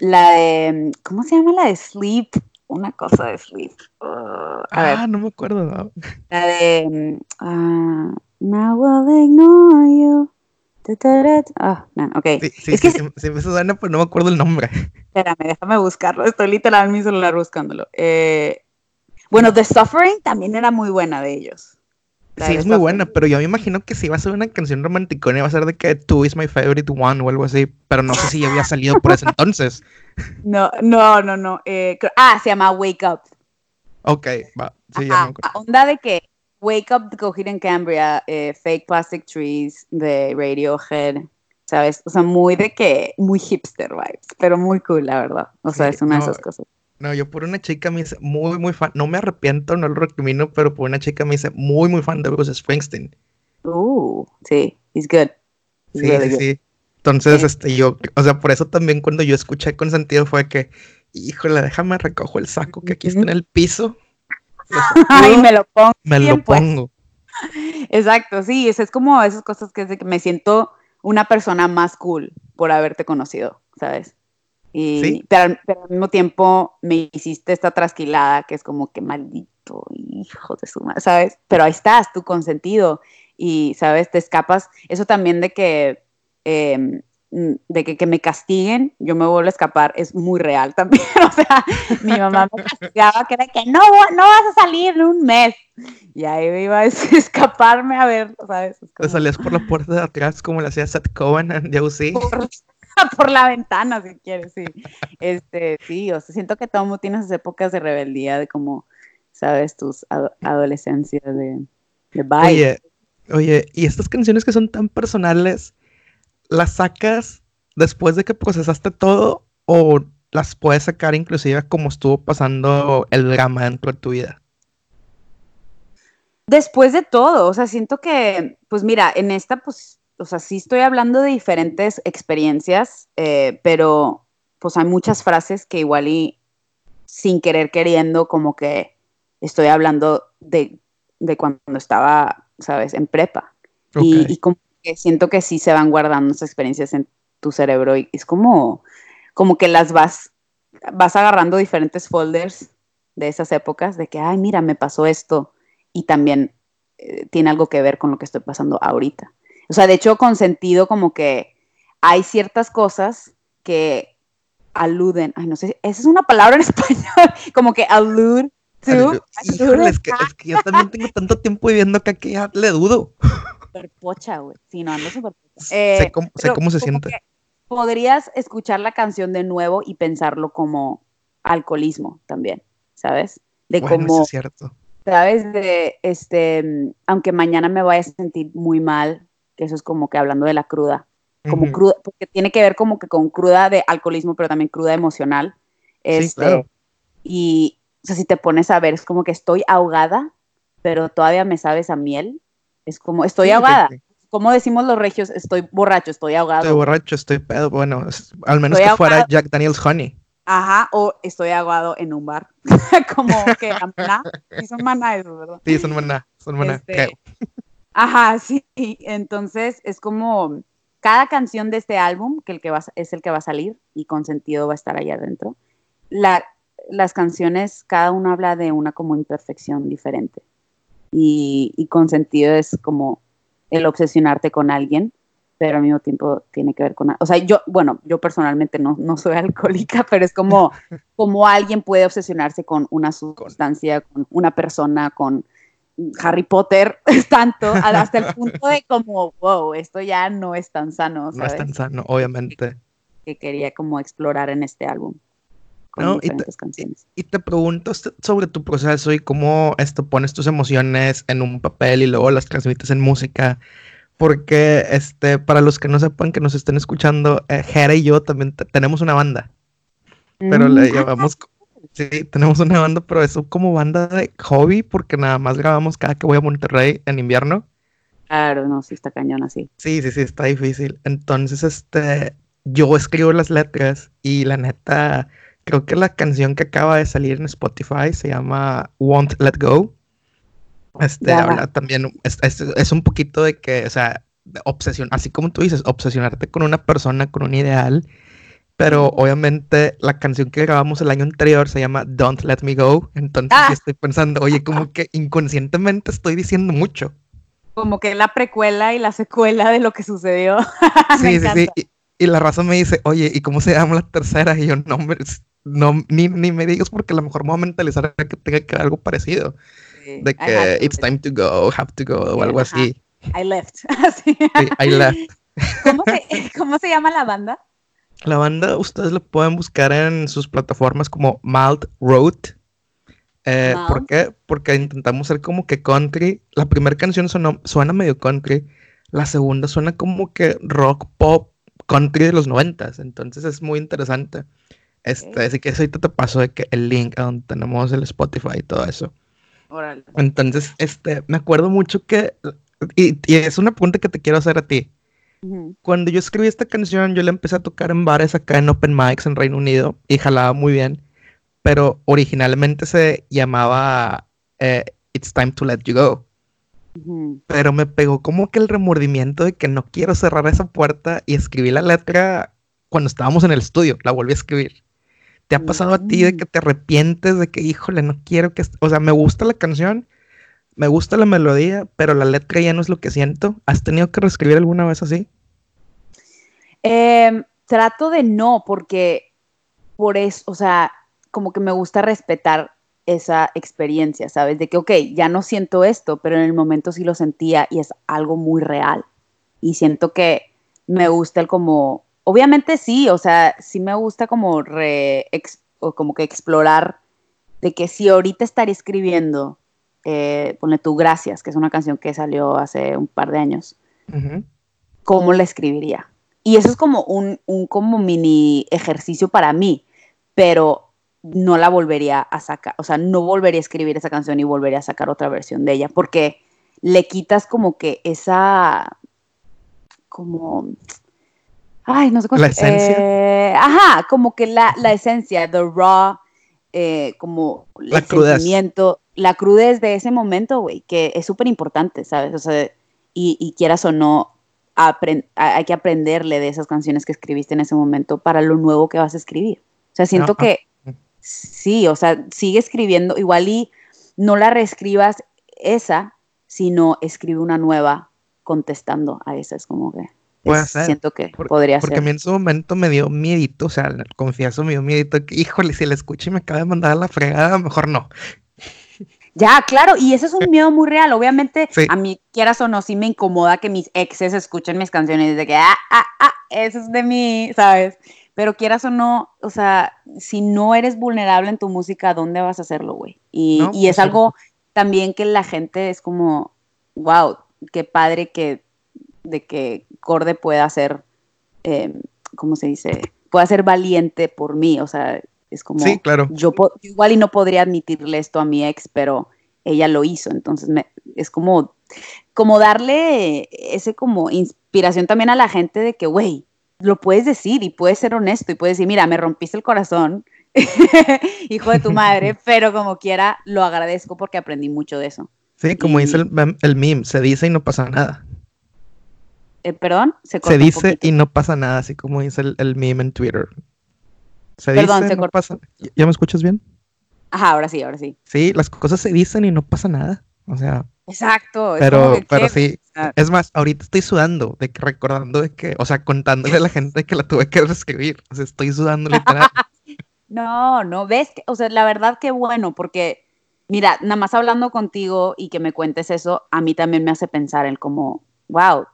Speaker 2: la de, ¿cómo se llama la de Sleep? Una cosa de Sleep.
Speaker 1: Uh, ah, no me acuerdo.
Speaker 2: La de, uh, Now will ignore you. Ah, no, ok.
Speaker 1: Sí, sí, es que sí, me suena, pero no me acuerdo el nombre.
Speaker 2: Espérame, déjame buscarlo. Estoy literal en mi celular buscándolo. Eh, Bueno, The Suffering también era muy buena de ellos.
Speaker 1: Sí, es muy buena, pero yo me imagino que si va a ser una canción romanticona, va a ser de que Two is my favorite one o algo así, pero no sé si ya había salido por ese entonces.
Speaker 2: No, no, no, no. Eh, ah, se llama Wake Up.
Speaker 1: Ok, va. Sí, ya me
Speaker 2: acuerdo. Onda de que Wake Up de Coheed Cambria, eh, Fake Plastic Trees de Radiohead, ¿sabes? O sea, muy de que, muy hipster vibes, pero muy cool, la verdad. O sea, es una de esas cosas.
Speaker 1: No, yo por una chica me hice muy, muy fan, no me arrepiento, no lo recrimino, pero por una chica me hice muy, muy fan de Bruce Springsteen.
Speaker 2: Uh, sí, he's good.
Speaker 1: sí, sí, sí. Entonces, este, yo, o sea, por eso también cuando yo escuché con sentido fue que, híjole, déjame recojo el saco que aquí está en el piso.
Speaker 2: Ay, me lo pongo.
Speaker 1: Me lo pongo.
Speaker 2: Exacto, sí, es, es como esas cosas que, es de que me siento una persona más cool por haberte conocido, ¿sabes? Y, pero, al mismo tiempo me hiciste esta trasquilada que es como que maldito hijo de su madre, ¿sabes? Pero ahí estás, tú consentido y, ¿sabes? Te escapas. Eso también de que em, Mm, de que, que, me castiguen, yo me vuelvo a escapar, es muy real también. o sea, mi mamá me castigaba que era que no, no vas a salir en un mes. Y ahí me iba a escaparme a ver, ¿sabes?
Speaker 1: Te salías por la puerta de atrás como le hacía Seth Cohen en Yahoo
Speaker 2: por, la ventana, si quieres, sí. Este, sí, o sea, siento que todo mundo tiene esas épocas de rebeldía, de como, ¿sabes? Tus adolescencias de, de bye.
Speaker 1: Oye, oye, y estas canciones que son tan personales, ¿las sacas después de que procesaste todo o las puedes sacar inclusive como estuvo pasando el drama dentro de tu vida?
Speaker 2: Después de todo, o sea, siento que, pues mira, en esta, pues, o sea, sí estoy hablando de diferentes experiencias, eh, pero pues hay muchas frases que igual y sin querer queriendo, como que estoy hablando de, cuando estaba, ¿sabes?, en prepa. Y, y, como siento que sí se van guardando esas experiencias en tu cerebro y es como, como que las vas, vas agarrando diferentes folders de esas épocas, de que, ay, mira, me pasó esto y también eh, tiene algo que ver con lo que estoy pasando ahorita. O sea, de hecho, con sentido como que hay ciertas cosas que aluden, ay, no sé, esa es una palabra en español, como que allude to.
Speaker 1: es, que, es que yo también tengo tanto tiempo viviendo que aquí ya le dudo
Speaker 2: súper pocha, güey. Sí, no, ando súper pocha.
Speaker 1: sé eh, cómo, sé cómo se siente.
Speaker 2: Podrías escuchar la canción de nuevo y pensarlo como alcoholismo también, ¿sabes?
Speaker 1: De bueno, cómo. es cierto.
Speaker 2: ¿Sabes? De, este, aunque mañana me vaya a sentir muy mal, que eso es como que hablando de la cruda, como cruda, porque tiene que ver como que con cruda de alcoholismo, pero también cruda emocional. Este, sí, claro. Y, o sea, si te pones a ver, es como que estoy ahogada, pero todavía me sabes a miel. Es como, estoy ahogada. Como decimos los regios, estoy borracho, estoy ahogado.
Speaker 1: Estoy borracho, estoy pedo. Bueno, al menos que fuera Jack Daniels Honey.
Speaker 2: Ajá, o estoy ahogado en un bar. como que maná. Sí, son maná eso, ¿verdad?
Speaker 1: Sí, son maná. Son maná.
Speaker 2: Este, ajá, sí. Entonces es como cada canción de este álbum, que, el que va, es el que va a salir y con sentido va a estar allá adentro. La, las canciones, cada una habla de una como imperfección diferente y, con sentido es como el obsesionarte con alguien, pero al mismo tiempo tiene que ver con, o sea, yo, bueno, yo personalmente no, no soy alcohólica, pero es como, como alguien puede obsesionarse con una sustancia, con una persona, con Harry Potter, tanto, hasta el punto de como, wow, esto ya no es tan sano.
Speaker 1: No es tan sano, obviamente.
Speaker 2: Que quería como explorar en este álbum.
Speaker 1: Y te, pregunto sobre tu proceso y cómo esto pones tus emociones en un papel y luego las transmites en música. Porque este, para los que no sepan que nos estén escuchando, eh, Jera y yo también tenemos una banda. Pero le mm. llamamos. Sí, tenemos una banda, pero eso como banda de hobby, porque nada más grabamos cada que voy a Monterrey en invierno.
Speaker 2: Claro, no, sí está cañón así.
Speaker 1: Sí, sí, sí, está difícil. Entonces, este, yo escribo las letras y la neta, Creo que la canción que acaba de salir en Spotify se llama Won't Let Go. Este habla también, es, un poquito de que, o sea, obsesión, así como tú dices, obsesionarte con una persona, con un ideal. Pero obviamente la canción que grabamos el año anterior se llama Don't Let Me Go. Entonces ah. estoy pensando, oye, como que inconscientemente estoy diciendo mucho.
Speaker 2: Como que la precuela y la secuela de lo que sucedió.
Speaker 1: sí, sí, sí. y la raza me dice, oye, ¿y cómo se llama la tercera? Y yo, no, no ni, ni me digas porque a lo mejor me voy a mentalizar que tenga que algo parecido. De que it's time to go, have to go, o algo así.
Speaker 2: I left.
Speaker 1: sí, I left.
Speaker 2: ¿Cómo se, ¿Cómo se llama la banda?
Speaker 1: La banda, ustedes lo pueden buscar en sus plataformas como Malt Road. Eh, ¿Por qué? Porque intentamos ser como que country. La primera canción suena medio country. La segunda suena como que rock pop country de los noventas. Entonces es muy interesante. Este, Así que eso ahorita te paso de que el link a donde tenemos el Spotify y todo eso. Entonces, este, me acuerdo mucho que, y, es una pregunta que te quiero hacer a ti. Cuando yo escribí esta canción, yo la empecé a tocar en bares acá en Open Mics en Reino Unido y jalaba muy bien, pero originalmente se llamaba eh, It's Time to Let You Go. Pero me pegó como que el remordimiento de que no quiero cerrar esa puerta y escribí la letra cuando estábamos en el estudio, la volví a escribir. ¿Te ha pasado a ti de que te arrepientes de que, híjole, no quiero que... O sea, me gusta la canción, me gusta la melodía, pero la letra ya no es lo que siento. ¿Has tenido que reescribir alguna vez así?
Speaker 2: Em, trato de no, porque por eso, o sea, como que me gusta respetar esa experiencia, ¿sabes? De que, ok, ya no siento esto, pero en el momento sí lo sentía y es algo muy real. Y siento que me gusta el como, obviamente sí, o sea, sí me gusta como re, o como que explorar de que si ahorita estaría escribiendo, eh, pone tú Gracias, que es una canción que salió hace un par de años, ¿cómo la escribiría? Y eso es como un, un como mini ejercicio para mí, pero no la volvería a sacar, o sea, no volvería a escribir esa canción y volvería a sacar otra versión de ella, porque le quitas como que esa, como, ay, no sé cómo
Speaker 1: La esencia.
Speaker 2: Eh, ajá, como que la, la esencia, the raw, eh, como
Speaker 1: la
Speaker 2: el sentimiento, la crudez de ese momento, güey, que es súper importante, ¿sabes? O sea, y, y quieras o no, hay que aprenderle de esas canciones que escribiste en ese momento para lo nuevo que vas a escribir. O sea, siento que Sí, o sea, sigue escribiendo, igual y no la reescribas esa, sino escribe una nueva contestando a esa. Es como que
Speaker 1: Puede ser.
Speaker 2: siento que podría
Speaker 1: porque
Speaker 2: ser.
Speaker 1: a mí en su momento me dio miedito, o sea, confieso, me dio miedito que, híjole, si la escucho y me acaba de mandar a la fregada, mejor no.
Speaker 2: Ya, claro, y ese es un miedo muy real. Obviamente,
Speaker 1: Sí.
Speaker 2: a mí, quieras o no, sí me incomoda que mis exes escuchen mis canciones de que, ah, ah, ah, eso es de mí, ¿sabes? Pero quieras o no, o sea, si no eres vulnerable en tu música, ¿dónde vas a hacerlo, güey? Y,
Speaker 1: No,
Speaker 2: y es algo también que la gente es como, wow, qué padre que, de que Corde pueda ser, eh, ¿cómo se dice? Pueda ser valiente por mí, o sea, es como,
Speaker 1: Sí, claro.
Speaker 2: yo, igual y no podría admitirle esto a mi ex, pero ella lo hizo, entonces me, es como, como darle ese como inspiración también a la gente de que, güey, lo puedes decir y puedes ser honesto y puedes decir, mira, me rompiste el corazón, hijo de tu madre, pero como quiera, lo agradezco porque aprendí mucho de eso.
Speaker 1: Sí, como
Speaker 2: Y-
Speaker 1: dice el, el meme, se dice y no pasa nada.
Speaker 2: Eh, Perdón, se cortó
Speaker 1: Se dice y no pasa nada, así como dice el, el meme en Twitter. Se
Speaker 2: Perdón,
Speaker 1: dice,
Speaker 2: se
Speaker 1: no pasa. ¿Ya me escuchas bien?
Speaker 2: Ajá, ahora sí, ahora sí.
Speaker 1: Sí, las cosas se dicen y no pasa nada. O sea,
Speaker 2: Exacto.
Speaker 1: pero,
Speaker 2: que,
Speaker 1: pero sí. Es más, ahorita estoy sudando, de que recordando de que, o sea, contándole a la gente que la tuve que reescribir. O sea, estoy sudando literal.
Speaker 2: No, no, ves, que- o sea, la verdad que bueno, porque mira, nada más hablando contigo y que me cuentes eso, a mí también me hace pensar en como, wow,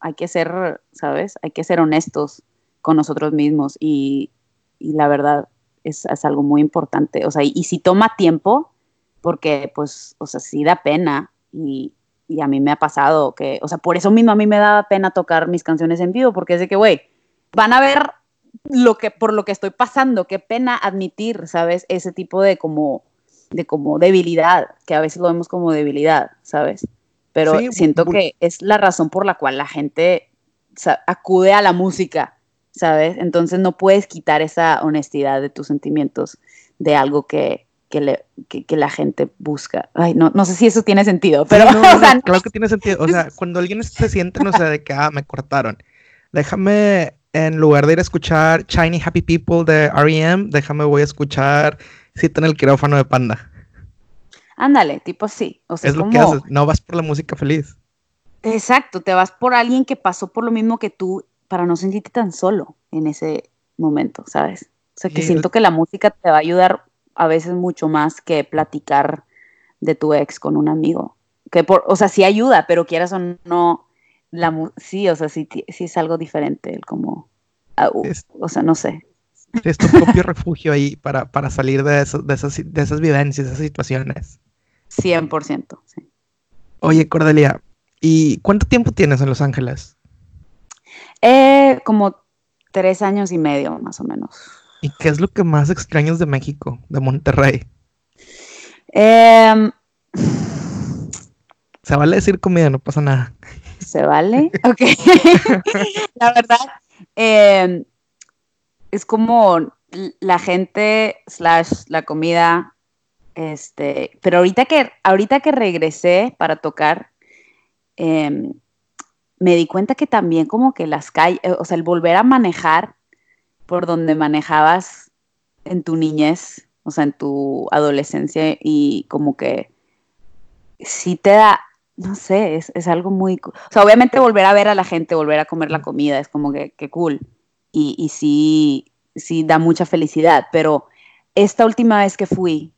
Speaker 2: hay que ser, ¿sabes? Hay que ser honestos con nosotros mismos y, la verdad es, es algo muy importante, o sea, y, si toma tiempo, porque pues, o sea, sí da pena y, a mí me ha pasado que, o sea, por eso mismo a mí me da pena tocar mis canciones en vivo, porque es de que, güey, van a ver lo que por lo que estoy pasando, qué pena admitir, ¿sabes? Ese tipo de como de como debilidad, que a veces lo vemos como debilidad, ¿sabes? Pero
Speaker 1: Sí,
Speaker 2: siento que es la razón por la cual la gente acude a la música, ¿sabes? Entonces no puedes quitar esa honestidad de tus sentimientos de algo que, que, le- que- que la gente busca. Ay, no, no sé si eso tiene sentido, pero
Speaker 1: Sí, no,
Speaker 2: o
Speaker 1: no, claro que tiene sentido. O sea, cuando alguien se siente, no sé, de que, ah, me cortaron. Déjame, en lugar de ir a escuchar Shiny Happy People de R.E.M., déjame, voy a escuchar Cita en el quirófano de Panda.
Speaker 2: Ándale, tipo sí. O sea,
Speaker 1: es lo
Speaker 2: como,
Speaker 1: que haces. No vas por la música feliz.
Speaker 2: Exacto, te vas por alguien que pasó por lo mismo que tú, para no sentirte tan solo en ese momento, ¿sabes? O sea, que siento que la música te va a ayudar a veces mucho más que platicar de tu ex con un amigo. Que por, o sea, sí ayuda, pero quieras o no, la, sí, o sea, sí, sí es algo diferente, el como, ah, o sea, no sé.
Speaker 1: Es tu propio refugio ahí para, para salir de, eso, de, esas, de esas vivencias, de esas situaciones.
Speaker 2: 100%, sí.
Speaker 1: Oye, Cordelia, ¿y cuánto tiempo tienes en Los Ángeles?
Speaker 2: Eh, como tres años y medio, más o menos.
Speaker 1: ¿Y qué es lo que más extrañas de México, de Monterrey?
Speaker 2: Eh,
Speaker 1: Se vale decir comida, no pasa nada.
Speaker 2: ¿Se vale? Ok. la verdad, eh, es como la gente slash la comida, este, pero ahorita que, ahorita que regresé para tocar, eh, me di cuenta que también como que las calles, o sea, el volver a manejar por donde manejabas en tu niñez, o sea, en tu adolescencia y como que sí te da, no sé, es, es algo muy, o sea, obviamente volver a ver a la gente, volver a comer la comida, es como que, que cool. Y, y sí, sí da mucha felicidad, pero esta última vez que fui,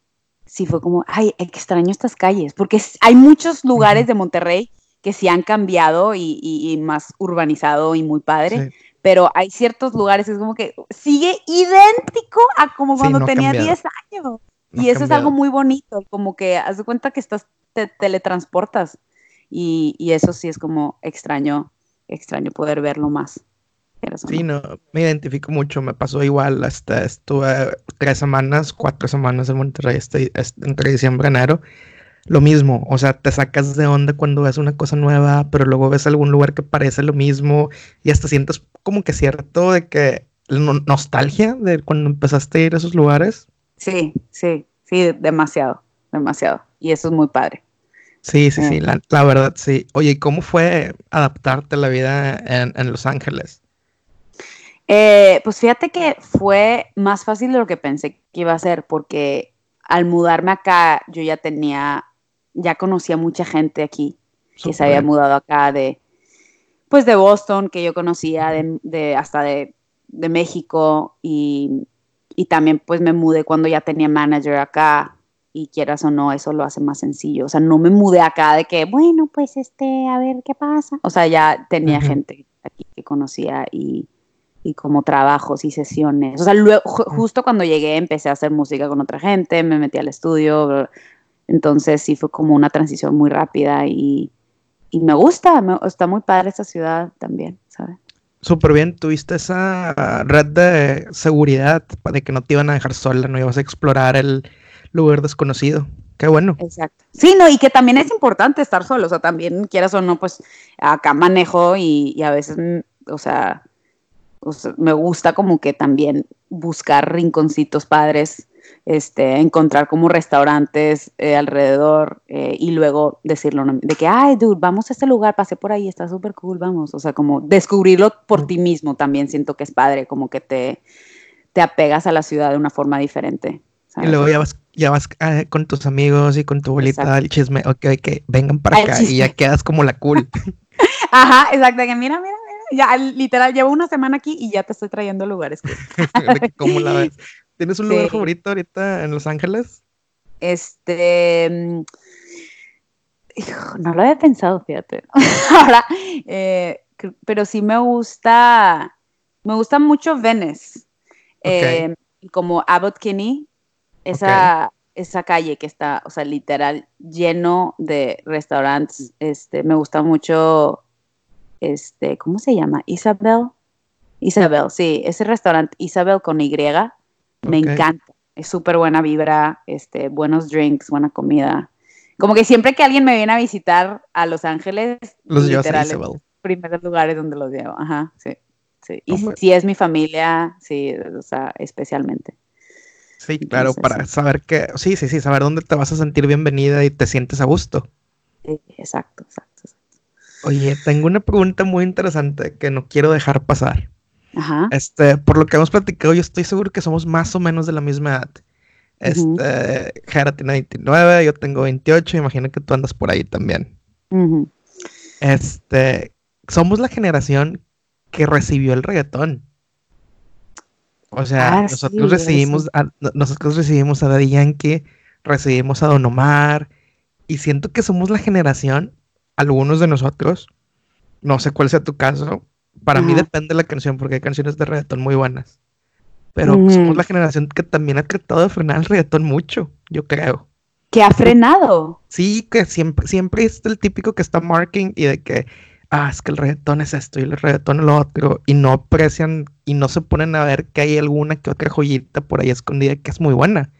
Speaker 2: sí fue como, ay, extraño estas calles, porque hay muchos lugares de Monterrey que sí han cambiado y, más urbanizado y muy padre, pero hay ciertos lugares que es como que sigue idéntico a como cuando tenía 10 años. y eso es algo muy bonito, como que haz de cuenta que estás, te teletransportas. Y, y, eso sí es como extraño, extraño poder verlo más.
Speaker 1: Sí, no, me identifico mucho, me pasó igual, hasta estuve tres semanas, cuatro semanas en Monterrey, este, entre diciembre y enero, lo mismo, o sea, te sacas de onda cuando ves una cosa nueva, pero luego ves algún lugar que parece lo mismo y hasta sientes como que cierto de que nostalgia de cuando empezaste a ir a esos lugares.
Speaker 2: Sí, sí, sí, demasiado, demasiado, y eso es muy padre.
Speaker 1: Sí, sí, sí, eh. la, verdad, sí. Oye, ¿cómo fue adaptarte a la vida en Los Ángeles?
Speaker 2: Eh, pues fíjate que fue más fácil de lo que pensé que iba a ser, porque al mudarme acá yo ya tenía, ya conocía mucha gente aquí que se había mudado acá de, pues de Boston, que yo conocía, de, hasta de, México y, y, también pues me mudé cuando ya tenía manager acá y quieras o no, eso lo hace más sencillo. O sea, no me mudé acá de que, bueno, pues este, a ver qué pasa. O sea, ya tenía gente aquí que conocía y y como trabajos y sesiones. O sea, luego, justo cuando llegué empecé a hacer música con otra gente, me metí al estudio, entonces sí fue como una transición muy rápida y, y me gusta, está muy padre esta ciudad también, ¿sabes?
Speaker 1: Súper bien, tuviste esa red de seguridad de que no te iban a dejar sola, no ibas a explorar el lugar desconocido. Qué bueno.
Speaker 2: Exacto. Sí, no, y que también es importante estar solo, o sea, también quieras o no, pues acá manejo y, y a veces, mm, o sea, me gusta como que también buscar rinconcitos padres, este, encontrar como restaurantes eh, alrededor eh, y luego decirlo de que, ay, dude, vamos a este lugar, pasé por ahí, está súper cool, vamos. O sea, como descubrirlo por ti mismo también siento que es padre, como que te, te apegas a la ciudad de una forma diferente.
Speaker 1: Y luego ya vas, ya vas ah, con tus amigos y con tu abuelita al chisme, ok, ok, vengan para acá y ya quedas como la cool.
Speaker 2: Ajá, exacto, que mira, mira, ya literal, llevo una semana aquí y ya te estoy trayendo lugares.
Speaker 1: ¿Cómo la ves? ¿Tienes un lugar favorito ahorita en Los Ángeles?
Speaker 2: Este. Mm, no lo había pensado, fíjate. Ahora, eh, pero sí me gusta. Me gusta mucho Venice. Eh, como Abbott Kinney, esa, esa calle que está, o sea, literal lleno de restaurantes. Este, me gusta mucho este, ¿cómo se llama? Isabel. Isabel, sí, ese restaurante Isabel con Y, me encanta. Es súper buena vibra, este, buenos drinks, buena comida. Como que siempre que alguien me viene a visitar a Los Ángeles,
Speaker 1: los literal, Isabel.
Speaker 2: primeros lugares donde los llevo. Ajá, sí. sí. Y si es mi familia, sí, o sea, especialmente.
Speaker 1: Sí, claro, para saber que, sí, sí, sí, saber dónde te vas a sentir bienvenida y te sientes a gusto.
Speaker 2: Sí, exacto, exacto.
Speaker 1: Oye, tengo una pregunta muy interesante que no quiero dejar pasar. Ajá. Este, por lo que hemos platicado, yo estoy seguro que somos más o menos de la misma edad. Este, Jara tiene 29, yo tengo 28, imagino que tú andas por ahí también. Este, somos la generación que recibió el reggaetón. O sea,
Speaker 2: Ah,
Speaker 1: nosotros
Speaker 2: sí,
Speaker 1: recibimos
Speaker 2: sí.
Speaker 1: a, no- nosotros recibimos a Daddy Yankee, recibimos a Don Omar, y siento que somos la generación, algunos de nosotros, no sé cuál sea tu caso, para mí depende de la canción, porque hay canciones de reggaetón muy buenas. Pero somos la generación que también ha tratado de frenar el reggaetón mucho, yo creo.
Speaker 2: Que ha frenado.
Speaker 1: Sí, que siempre, siempre es el típico que está marking y de que, ah, es que el reggaetón es esto y el reggaetón es lo otro, y no aprecian y no se ponen a ver que hay alguna que otra joyita por ahí escondida que es muy buena.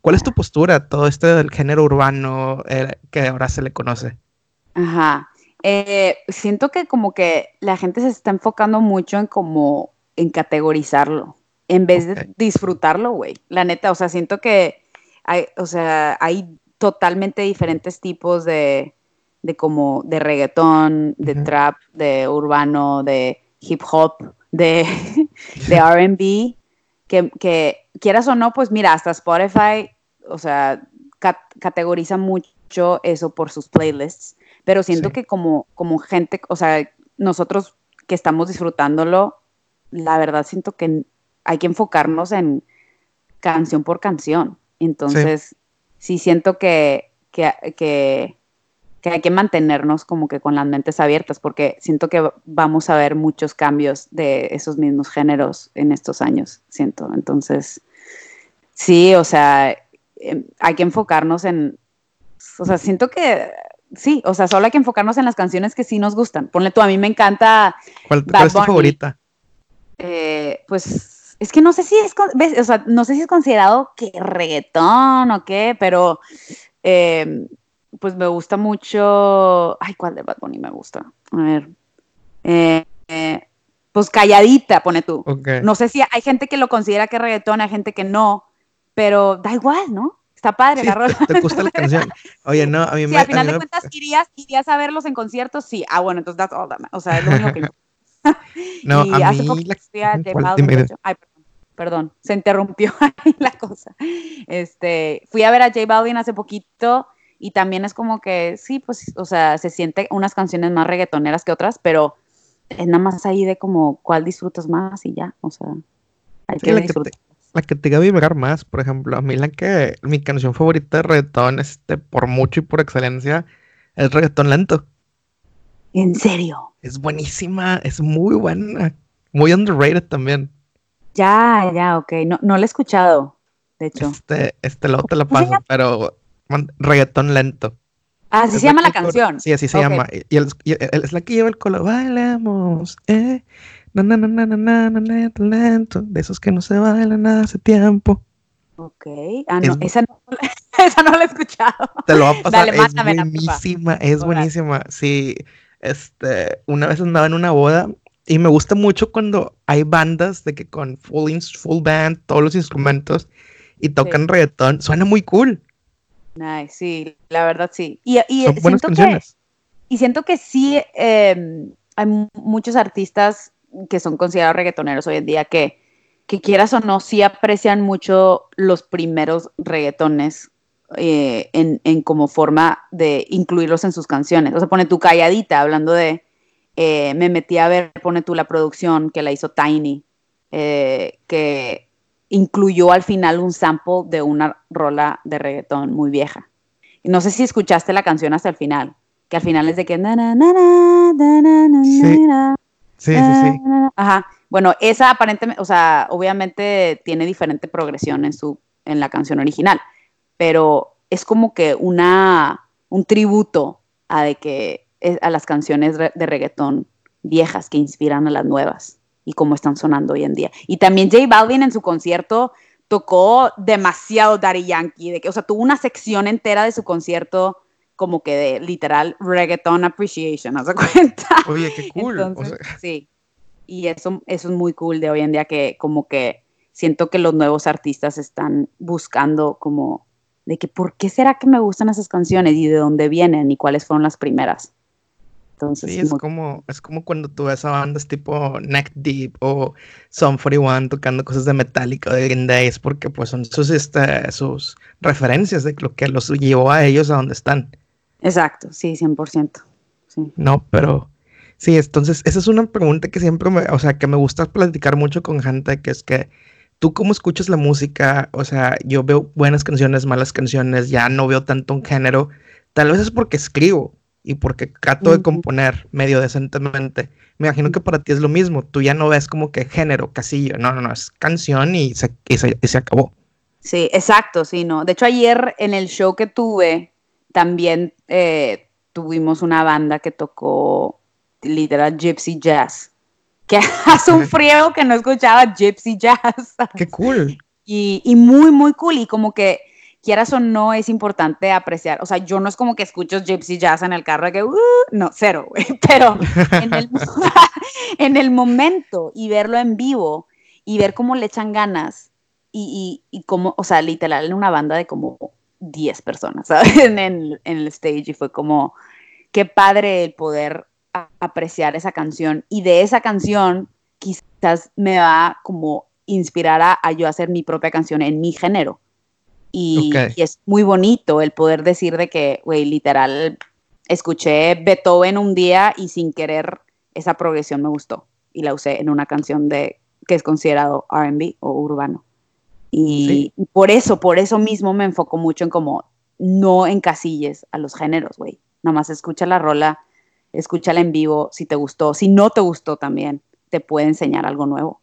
Speaker 1: ¿Cuál es tu postura a todo este del género urbano eh, que ahora se le conoce?
Speaker 2: Ajá. Eh, siento que como que la gente se está enfocando mucho en como en categorizarlo, en vez de disfrutarlo, güey. La neta, o sea, siento que hay, o sea, hay totalmente diferentes tipos de, de como de reggaetón, de trap, de urbano, de hip hop, de, de R&B, que, que quieras o no, pues mira, hasta Spotify, o sea, cat- categoriza mucho eso por sus playlists, pero siento
Speaker 1: Sí.
Speaker 2: que como, como gente, o sea, nosotros que estamos disfrutándolo, la verdad siento que hay que enfocarnos en canción por canción. Entonces, sí, siento que, que, que, que hay que mantenernos como que con las mentes abiertas, porque siento que vamos a ver muchos cambios de esos mismos géneros en estos años, siento. Entonces, sí, o sea, em, hay que enfocarnos en, o sea, siento que sí, o sea, solo hay que enfocarnos en las canciones que sí nos gustan. Ponle tú, a mí me encanta,
Speaker 1: ¿Cuál,
Speaker 2: Bad
Speaker 1: cuál es tu
Speaker 2: Bunny.
Speaker 1: favorita?
Speaker 2: eh, pues, es que no sé si es, ves, o sea, no sé si es considerado que reggaetón o qué, pero eh, pues me gusta mucho, ay, ¿cuál de Bad Bunny me gusta? A ver, eh, eh, pues calladita, pone tú.
Speaker 1: Ok.
Speaker 2: No sé si hay gente que lo considera que reggaetón, hay gente que no, pero da igual, ¿no? Está padre
Speaker 1: Sí,
Speaker 2: la rola.
Speaker 1: te, te gusta la canción. Oye, no, a mí
Speaker 2: Si
Speaker 1: me...
Speaker 2: al
Speaker 1: a
Speaker 2: final de
Speaker 1: me-
Speaker 2: cuentas irías, irías a verlos en conciertos, sí. Ah, bueno, entonces that's all that O sea, es lo único que.
Speaker 1: No,
Speaker 2: y
Speaker 1: a
Speaker 2: hace
Speaker 1: mí
Speaker 2: hecho. Ay, perdón, perdón, se interrumpió ahí la cosa. Este, fui a ver a J Balvin hace poquito y también es como que, sí, pues, o sea, se siente unas canciones más reggaetoneras que otras, pero es nada más ahí de como cuál disfrutas más y ya, o sea, hay
Speaker 1: Sí,
Speaker 2: que
Speaker 1: la que
Speaker 2: disfrutar.
Speaker 1: La que te haga vibrar más, por ejemplo, a mí la que mi canción favorita de reggaetón, este, por mucho y por excelencia, es reggaetón lento.
Speaker 2: En serio.
Speaker 1: Es buenísima, es muy buena, muy underrated también.
Speaker 2: Ya, ya, ok. No, no lo he escuchado, de hecho.
Speaker 1: Este, este luego te la
Speaker 2: ¿Cómo se
Speaker 1: paso, pero man, reggaetón lento.
Speaker 2: Así
Speaker 1: Es
Speaker 2: se llama la canción.
Speaker 1: Sí, así se llama. Y, el- y el- es la que lleva el color. Bailemos, eh. Na, na, na, na, na, na, na, lento, lento. De esos que no se bailan hace tiempo.
Speaker 2: Ok. Ah, no,
Speaker 1: Es
Speaker 2: esa no, esa no la he escuchado.
Speaker 1: Te lo va a pasar.
Speaker 2: Dale,
Speaker 1: es buenísima, es buenísima. Sí, este, una vez andaba en una boda y me gusta mucho cuando hay bandas de que con full, ins- full band, todos los instrumentos y tocan reggaetón. Suena muy cool.
Speaker 2: Nice, sí, la verdad sí. Y, y
Speaker 1: Son buenas
Speaker 2: siento que, y siento que sí eh, hay mu- muchos artistas que son considerados reggaetoneros hoy en día que, que quieras o no, sí aprecian mucho los primeros reggaetones eh, en, en como forma de incluirlos en sus canciones. O sea, pone tu calladita, hablando de, eh, me metí a ver, pone tú la producción que la hizo Tiny, eh, que incluyó al final un sample de una rola de reggaetón muy vieja. No sé si escuchaste la canción hasta el final, que al final es de que...
Speaker 1: Sí. Sí, sí.
Speaker 2: Ah, Ajá. Bueno, esa aparentemente, o sea, obviamente tiene diferente progresión en su, en la canción original, pero es como que una, un tributo a de que a las canciones de reggaetón viejas que inspiran a las nuevas y cómo están sonando hoy en día. Y también J Balvin en su concierto tocó demasiado Daddy Yankee, de que, o sea, tuvo una sección entera de su concierto como que de literal reggaeton appreciation, ¿haz de cuenta?
Speaker 1: Oye, qué cool. o
Speaker 2: Entonces,
Speaker 1: sea,
Speaker 2: sí. Y eso, eso es muy cool de hoy en día que como que siento que los nuevos artistas están buscando como de que por qué será que me gustan esas canciones y de dónde vienen y cuáles fueron las primeras. Entonces,
Speaker 1: Sí, es
Speaker 2: muy-
Speaker 1: como, es como cuando tú ves a bandas tipo Neck Deep o Sum 41 tocando cosas de Metallica o de Green Day, es porque pues son sus, este, sus referencias de lo que los llevó a ellos a donde están.
Speaker 2: Exacto, sí, 100%. Sí.
Speaker 1: No, pero Sí, entonces esa es una pregunta que siempre me, o sea, que me gusta platicar mucho con gente, que es que tú cómo escuchas la música, o sea, yo veo buenas canciones, malas canciones, ya no veo tanto un género, tal vez es porque escribo y porque trato de componer medio decentemente. Me imagino que para ti es lo mismo, tú ya no ves como que género, casillo, no, no, no, es canción y se, y se, acabó.
Speaker 2: Sí, exacto, sí, no. De hecho, ayer en el show que tuve, también eh, tuvimos una banda que tocó literal Gypsy Jazz. Que hace un frío que no escuchaba Gypsy Jazz.
Speaker 1: Qué cool.
Speaker 2: Y, y, muy, muy cool. Y como que, quieras o no, es importante apreciar. O sea, yo no es como que escucho Gypsy Jazz en el carro, que, uh, no, cero, güey. Pero en el, en el momento y verlo en vivo y ver cómo le echan ganas y, y, y cómo, o sea, literal, en una banda de como 10 personas, ¿sabes? En, en, en el stage y fue como, qué padre el poder apreciar esa canción y de esa canción quizás me va como inspirar a, yo hacer mi propia canción en mi género. Y, es muy bonito el poder decir de que, güey, literal, escuché Beethoven un día y sin querer esa progresión me gustó y la usé en una canción de que es considerado R&B o urbano. Y, y, por eso, por eso mismo me enfoco mucho en como no encasilles a los géneros, güey. Nada más escucha la rola escúchala en vivo si te gustó, si no te gustó también, te puede enseñar algo nuevo.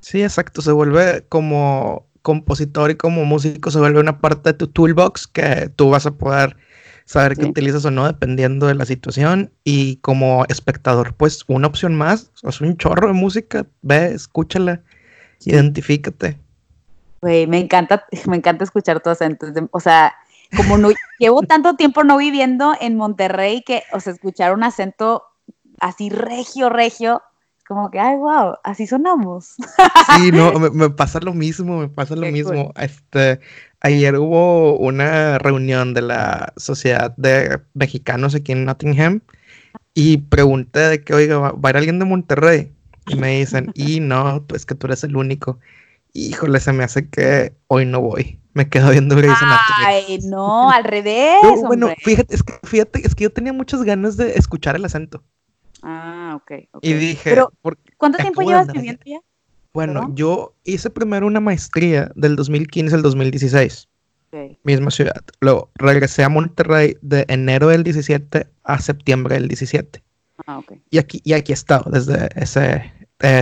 Speaker 1: Sí, exacto, se vuelve como compositor y como músico, se vuelve una parte de tu toolbox que tú vas a poder saber qué utilizas o no dependiendo de la situación y como espectador, pues una opción más, es un chorro de música, ve, escúchala, identifícate.
Speaker 2: Güey, me encanta, me encanta escuchar tu acento, o sea, como no llevo tanto tiempo no viviendo en Monterrey que, o sea, escuchar un acento así regio, regio, como que, ay, wow, así sonamos.
Speaker 1: Sí, no, me, pasa lo mismo, me pasa lo mismo. Este, ayer hubo una reunión de la Sociedad de Mexicanos aquí en Nottingham y pregunté de que, oiga, ¿va, a ir alguien de Monterrey? Y me dicen, y no, pues que tú eres el único. Híjole, se me hace que hoy no voy me quedo viendo Grey's
Speaker 2: Anatomy. Ay, no, al revés.
Speaker 1: bueno, fíjate es, que, fíjate, es que yo tenía muchas ganas de escuchar el acento.
Speaker 2: Ah, ok.
Speaker 1: Y dije.
Speaker 2: Pero, ¿cuánto tiempo llevas viviendo ya?
Speaker 1: Bueno, yo hice primero una maestría del 2015 al 2016. Okay. Misma ciudad. Luego regresé a Monterrey de enero del 17 a septiembre del 17.
Speaker 2: Ah, ok.
Speaker 1: Y aquí, y aquí he estado desde ese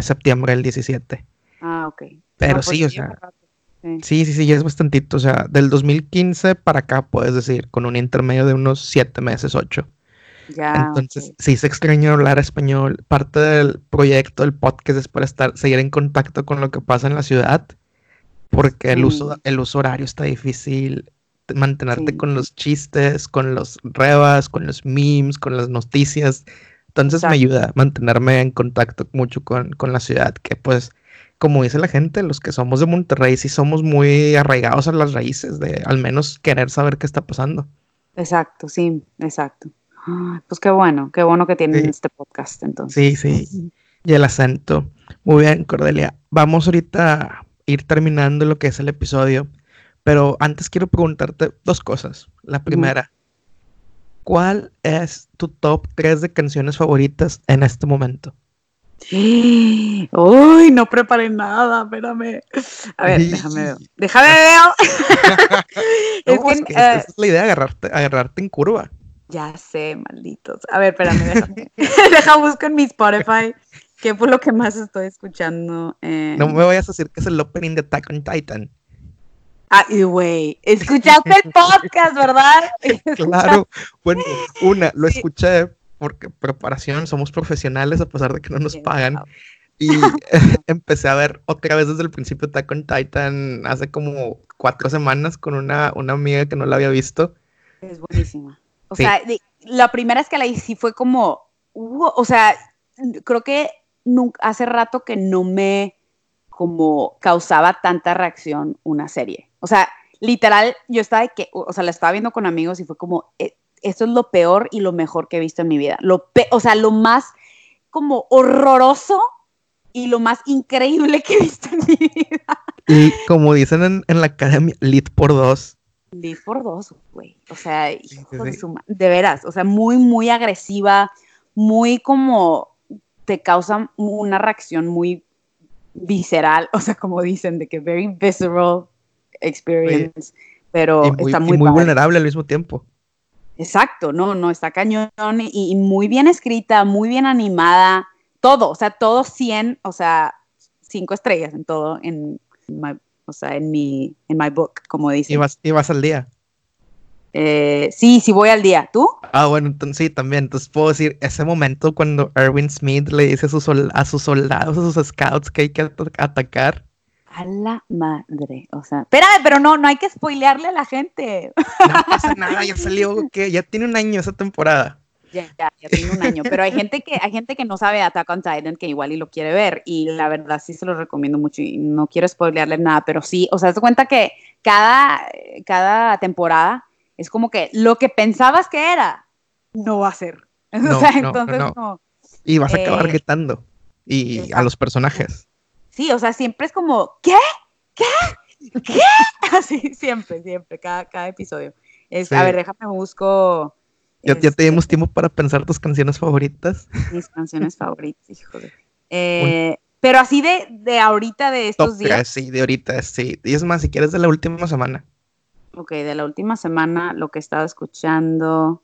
Speaker 1: septiembre del 17.
Speaker 2: Ah, ok.
Speaker 1: Pero pues sí, o sea. Sí, sí, sí, ya es bastantito. O sea, del 2015 para acá, puedes decir, con un intermedio de unos siete meses, ocho.
Speaker 2: Ya.
Speaker 1: Entonces, sí, se extraña hablar español. Parte del proyecto, del podcast, es para estar, seguir en contacto con lo que pasa en la ciudad, porque el, uso, el uso horario está difícil. Mantenerte con los chistes, con los rebas, con los memes, con las noticias. Entonces me ayuda a mantenerme en contacto mucho con, con la ciudad, que pues como dice la gente, los que somos de Monterrey sí somos muy arraigados a las raíces de al menos querer saber qué está pasando.
Speaker 2: Exacto, sí, exacto. Pues qué bueno, qué bueno que tienen este podcast entonces.
Speaker 1: Sí, sí. Y el acento. Muy bien, Cordelia. Vamos ahorita a ir terminando lo que es el episodio, pero antes quiero preguntarte dos cosas. La primera, ¿cuál es tu top 3 de canciones favoritas en este momento?
Speaker 2: Uy, no preparé nada, espérame. A ver, déjame ver. Déjame ver.
Speaker 1: es, que, esa es la idea, agarrarte, agarrarte en curva.
Speaker 2: Ya sé, malditos. A ver, espérame, déjame. Deja busco en mi Spotify qué fue lo que más estoy escuchando.
Speaker 1: No me vayas a decir que es el opening de Attack on Titan.
Speaker 2: Ay, güey, escuchaste el podcast, ¿verdad?
Speaker 1: claro. Bueno, una, lo escuché, porque preparación, somos profesionales a pesar de que no nos pagan. Y empecé a ver otra vez desde el principio Attack on Titan hace como cuatro semanas con una, una amiga que no la había visto.
Speaker 2: Es buenísima. O sea, la primera vez que la hice fue como, o sea, creo que nunca, hace rato que no me como causaba tanta reacción una serie. O sea, literal, yo estaba de que, o sea, la estaba viendo con amigos y fue como, eh, esto es lo peor y lo mejor que he visto en mi vida. Lo o sea, lo más como horroroso y lo más increíble que he visto en mi vida.
Speaker 1: Y como dicen en, la academia, lit por dos.
Speaker 2: Lit por dos, güey. O sea, hijo de, su de veras, o sea, muy, muy agresiva, muy como te causa una reacción muy visceral, o sea, como dicen, de que very visceral experience, pero
Speaker 1: muy,
Speaker 2: está
Speaker 1: y
Speaker 2: muy,
Speaker 1: muy vulnerable al mismo tiempo.
Speaker 2: Exacto, no, no, está cañón y, y muy bien escrita, muy bien animada, todo, o sea, todo 100, o sea, cinco estrellas en todo, en, my- o sea, en mi, en my book, como
Speaker 1: Y
Speaker 2: dicen.
Speaker 1: vas, y vas al día.
Speaker 2: Eh, sí, sí voy al día. ¿Tú?
Speaker 1: Ah, bueno, entonces sí, también. Entonces puedo decir, ese momento cuando Erwin Smith le dice a sus, a sus soldados, a sus scouts que hay que at- atacar.
Speaker 2: A la madre, o sea, espera, pero no, no hay que spoilearle a la gente.
Speaker 1: No pasa nada, ya salió, que ya tiene un año esa temporada.
Speaker 2: Ya, ya, ya tiene un año, pero hay gente que hay gente que no sabe Attack on Titan que igual y lo quiere ver y la verdad sí se lo recomiendo mucho y no quiero spoilearle nada, pero sí, o sea, te cuenta que cada cada temporada es como que lo que pensabas que era no va a ser.
Speaker 1: No,
Speaker 2: o sea,
Speaker 1: no,
Speaker 2: entonces
Speaker 1: no. Y vas a acabar
Speaker 2: Eh,
Speaker 1: gritando. Y a los personajes.
Speaker 2: Sí, o sea, siempre es como, ¿qué? ¿Qué? ¿Qué? Así, siempre, siempre, cada, cada episodio. Es,
Speaker 1: Sí.
Speaker 2: A ver, déjame busco
Speaker 1: Ya, ya
Speaker 2: este,
Speaker 1: tenemos tiempo para pensar tus canciones favoritas.
Speaker 2: mis canciones favoritas, hijo de... Eh, pero así de, de ahorita, de estos
Speaker 1: Top
Speaker 2: días,
Speaker 1: sí, de ahorita, sí. Y es más, si quieres de la última semana.
Speaker 2: ok, de la última semana, lo que he estado escuchando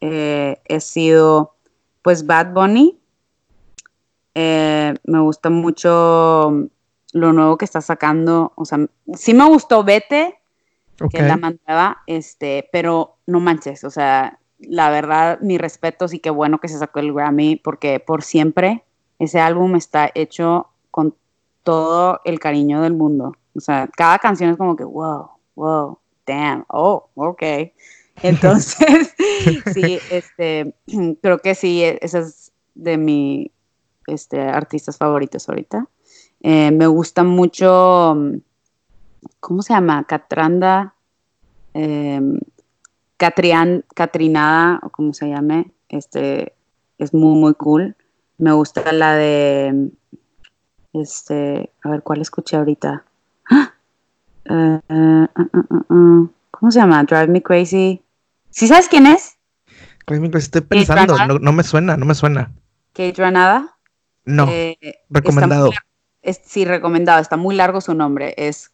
Speaker 2: eh, he sido, pues, Bad Bunny. Eh, me gusta mucho lo nuevo que está sacando, o sea, sí me gustó Vete, que la nueva, este, pero no manches, o sea, la verdad, mi respeto, sí que bueno que se sacó el Grammy, porque por siempre ese álbum está hecho con todo el cariño del mundo. O sea, cada canción es como que, wow, wow, damn, oh, ok. Entonces, sí, este, creo que sí, e- esa es de mis este, artistas favoritos ahorita. Eh, me gusta mucho, mm, ¿cómo se llama? Catranda, eh, Catrian, Catrinada, o como se llame, este, es muy, muy cool. Me gusta la de, este, a ver, ¿cuál escuché ahorita? ¡Ah! Eh, eh, uh, uh, uh, uh. ¿Cómo se llama? Drive Me Crazy. ¿Sí sabes quién es?
Speaker 1: Me- Estoy pensando, no me suena, no me suena.
Speaker 2: Kate Granada.
Speaker 1: No,
Speaker 2: Eh,
Speaker 1: recomendado.
Speaker 2: muy es- sí, recomendado. Está muy largo su nombre. Es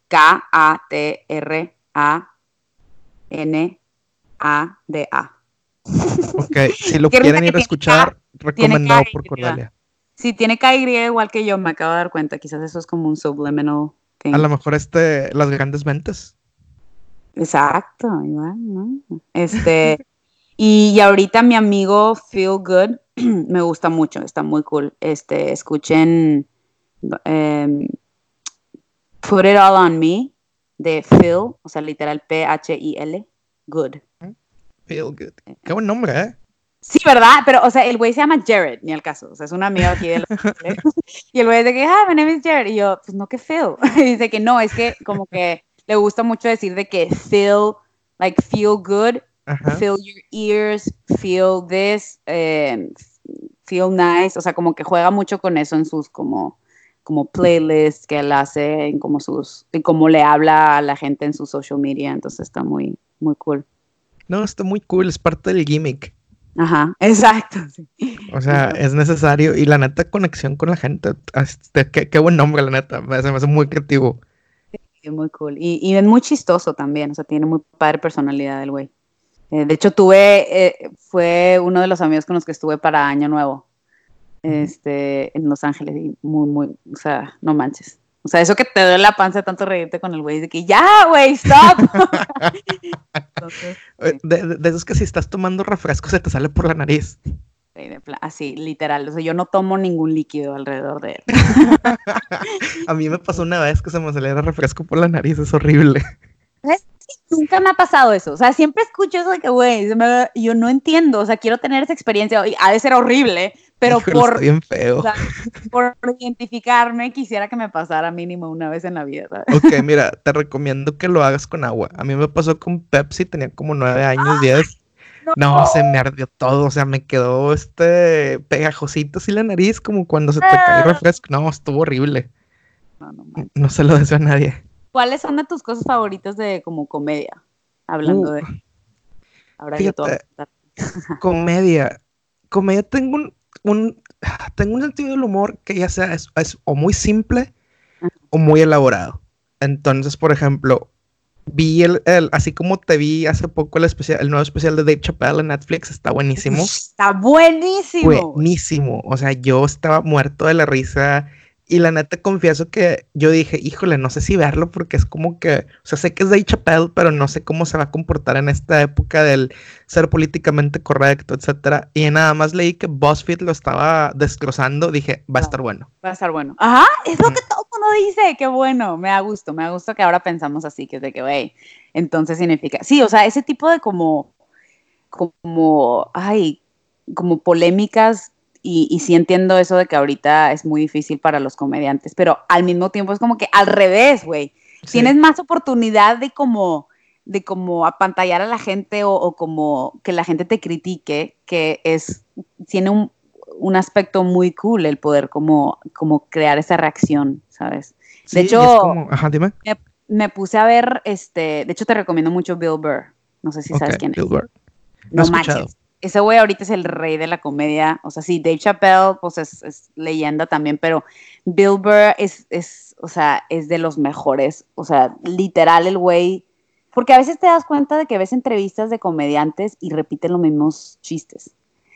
Speaker 2: K-A-T-R-A-N-A-D-A.
Speaker 1: Ok, si lo quieren ir a escuchar, recomendado por. Cordelia.
Speaker 2: Sí, tiene KY igual que yo, me acabo de dar cuenta. Quizás eso es como un subliminal thing.
Speaker 1: A lo mejor este, las grandes mentes.
Speaker 2: Exacto, igual, ¿no? Este, y, y ahorita mi amigo Feel Good me gusta mucho, está muy cool. Este, escuchen em, Put It All On Me de Phil, o sea, literal P-H-I-L, Good.
Speaker 1: Feel good. Qué buen nombre, ¿eh?
Speaker 2: Sí, ¿verdad? Pero, o sea, el güey se llama Jared, ni al caso. O sea, es un amigo aquí de los. Y el güey dice que, ah, my name is Jared. Y yo, pues no, que Phil. Y dice que no, es que como que le gusta mucho decir de que feel, like, feel good,
Speaker 1: Ajá.
Speaker 2: feel your ears, feel this, eh, feel nice. O sea, como que juega mucho con eso en sus como como playlists que él hace, en como sus, y cómo le habla a la gente en su social media, entonces está muy, muy cool.
Speaker 1: No, está muy cool, es parte del gimmick.
Speaker 2: Ajá, exacto. sí.
Speaker 1: O sea, es necesario. Y la neta, conexión con la gente. Este, qué, qué buen nombre, la neta. Se me hace muy creativo.
Speaker 2: Es muy cool. Y, y es muy chistoso también, o sea, tiene muy padre personalidad el güey. Eh, de hecho, tuve, eh, fue uno de los amigos con los que estuve para Año Nuevo, este, en Los Ángeles, y muy, muy, o sea, no manches. O sea, eso que te duele la panza tanto reírte con el güey, de que ya, güey, stop. Entonces,
Speaker 1: Eh, De, esos que si estás tomando refresco se te sale por la nariz.
Speaker 2: así, literal, o sea, yo no tomo ningún líquido alrededor de él.
Speaker 1: A mí me pasó una vez que se me el refresco por la nariz, es horrible.
Speaker 2: Nunca me ha pasado eso. O sea, siempre escucho eso de que, güey, yo no entiendo. O sea, quiero tener esa experiencia. y Ha de ser horrible, pero
Speaker 1: Híjole,
Speaker 2: por,
Speaker 1: bien feo.
Speaker 2: o sea, por identificarme, quisiera que me pasara mínimo una vez en la vida, ¿sabes?
Speaker 1: Ok, mira, te recomiendo que lo hagas con agua. A mí me pasó con Pepsi, tenía como nueve años, diez. No, se me ardió todo, o sea, me quedó este pegajosito así la nariz, como cuando se te cae el refresco. No, estuvo horrible.
Speaker 2: No, no.
Speaker 1: No se lo deseo a nadie.
Speaker 2: ¿Cuáles son de tus cosas favoritas de como comedia? Hablando
Speaker 1: Uh,
Speaker 2: de. Ahora yo
Speaker 1: fíjate.
Speaker 2: preguntar.
Speaker 1: Comedia. comedia tengo un, un, tengo un sentido del humor que ya sea es, es o muy simple o muy elaborado. Entonces, por ejemplo, vi el, el, así como te vi hace poco el especial, el nuevo especial de Dave Chappelle en Netflix, está buenísimo.
Speaker 2: Está buenísimo.
Speaker 1: Buenísimo. O sea, yo estaba muerto de la risa y la neta confieso que yo dije, híjole, no sé si verlo porque es como que, o sea, sé que es Dave Chappelle, pero no sé cómo se va a comportar en esta época del ser políticamente correcto, etcétera. Y nada más leí que BuzzFeed lo estaba destrozando, dije, va a estar bueno.
Speaker 2: Va a estar bueno. Ajá, es lo que todo mundo dice, qué bueno, me da gusto, me da gusto que ahora pensamos así, que es de que, güey, entonces significa, sí, o sea, ese tipo de como, como, ay, como polémicas y, sí entiendo eso de que ahorita es muy difícil para los comediantes, pero al mismo tiempo es como que al revés, güey. Tienes más oportunidad de como de como apantallar a la gente o, como que la gente te critique, que es, tiene un, un, aspecto muy cool el poder como, como crear esa reacción, ¿sabes? De hecho, Me, puse a ver, este, de hecho te recomiendo mucho Bill Burr, no sé si sabes quién es. Bill Burr. No, no manches ese güey ahorita es el rey de la comedia. O sea, sí, Dave Chappelle, pues es, leyenda también, pero Bill Burr es, es, o sea, es de los mejores. O sea, literal el güey. Porque a veces te das cuenta de que ves entrevistas de comediantes y repiten los mismos chistes.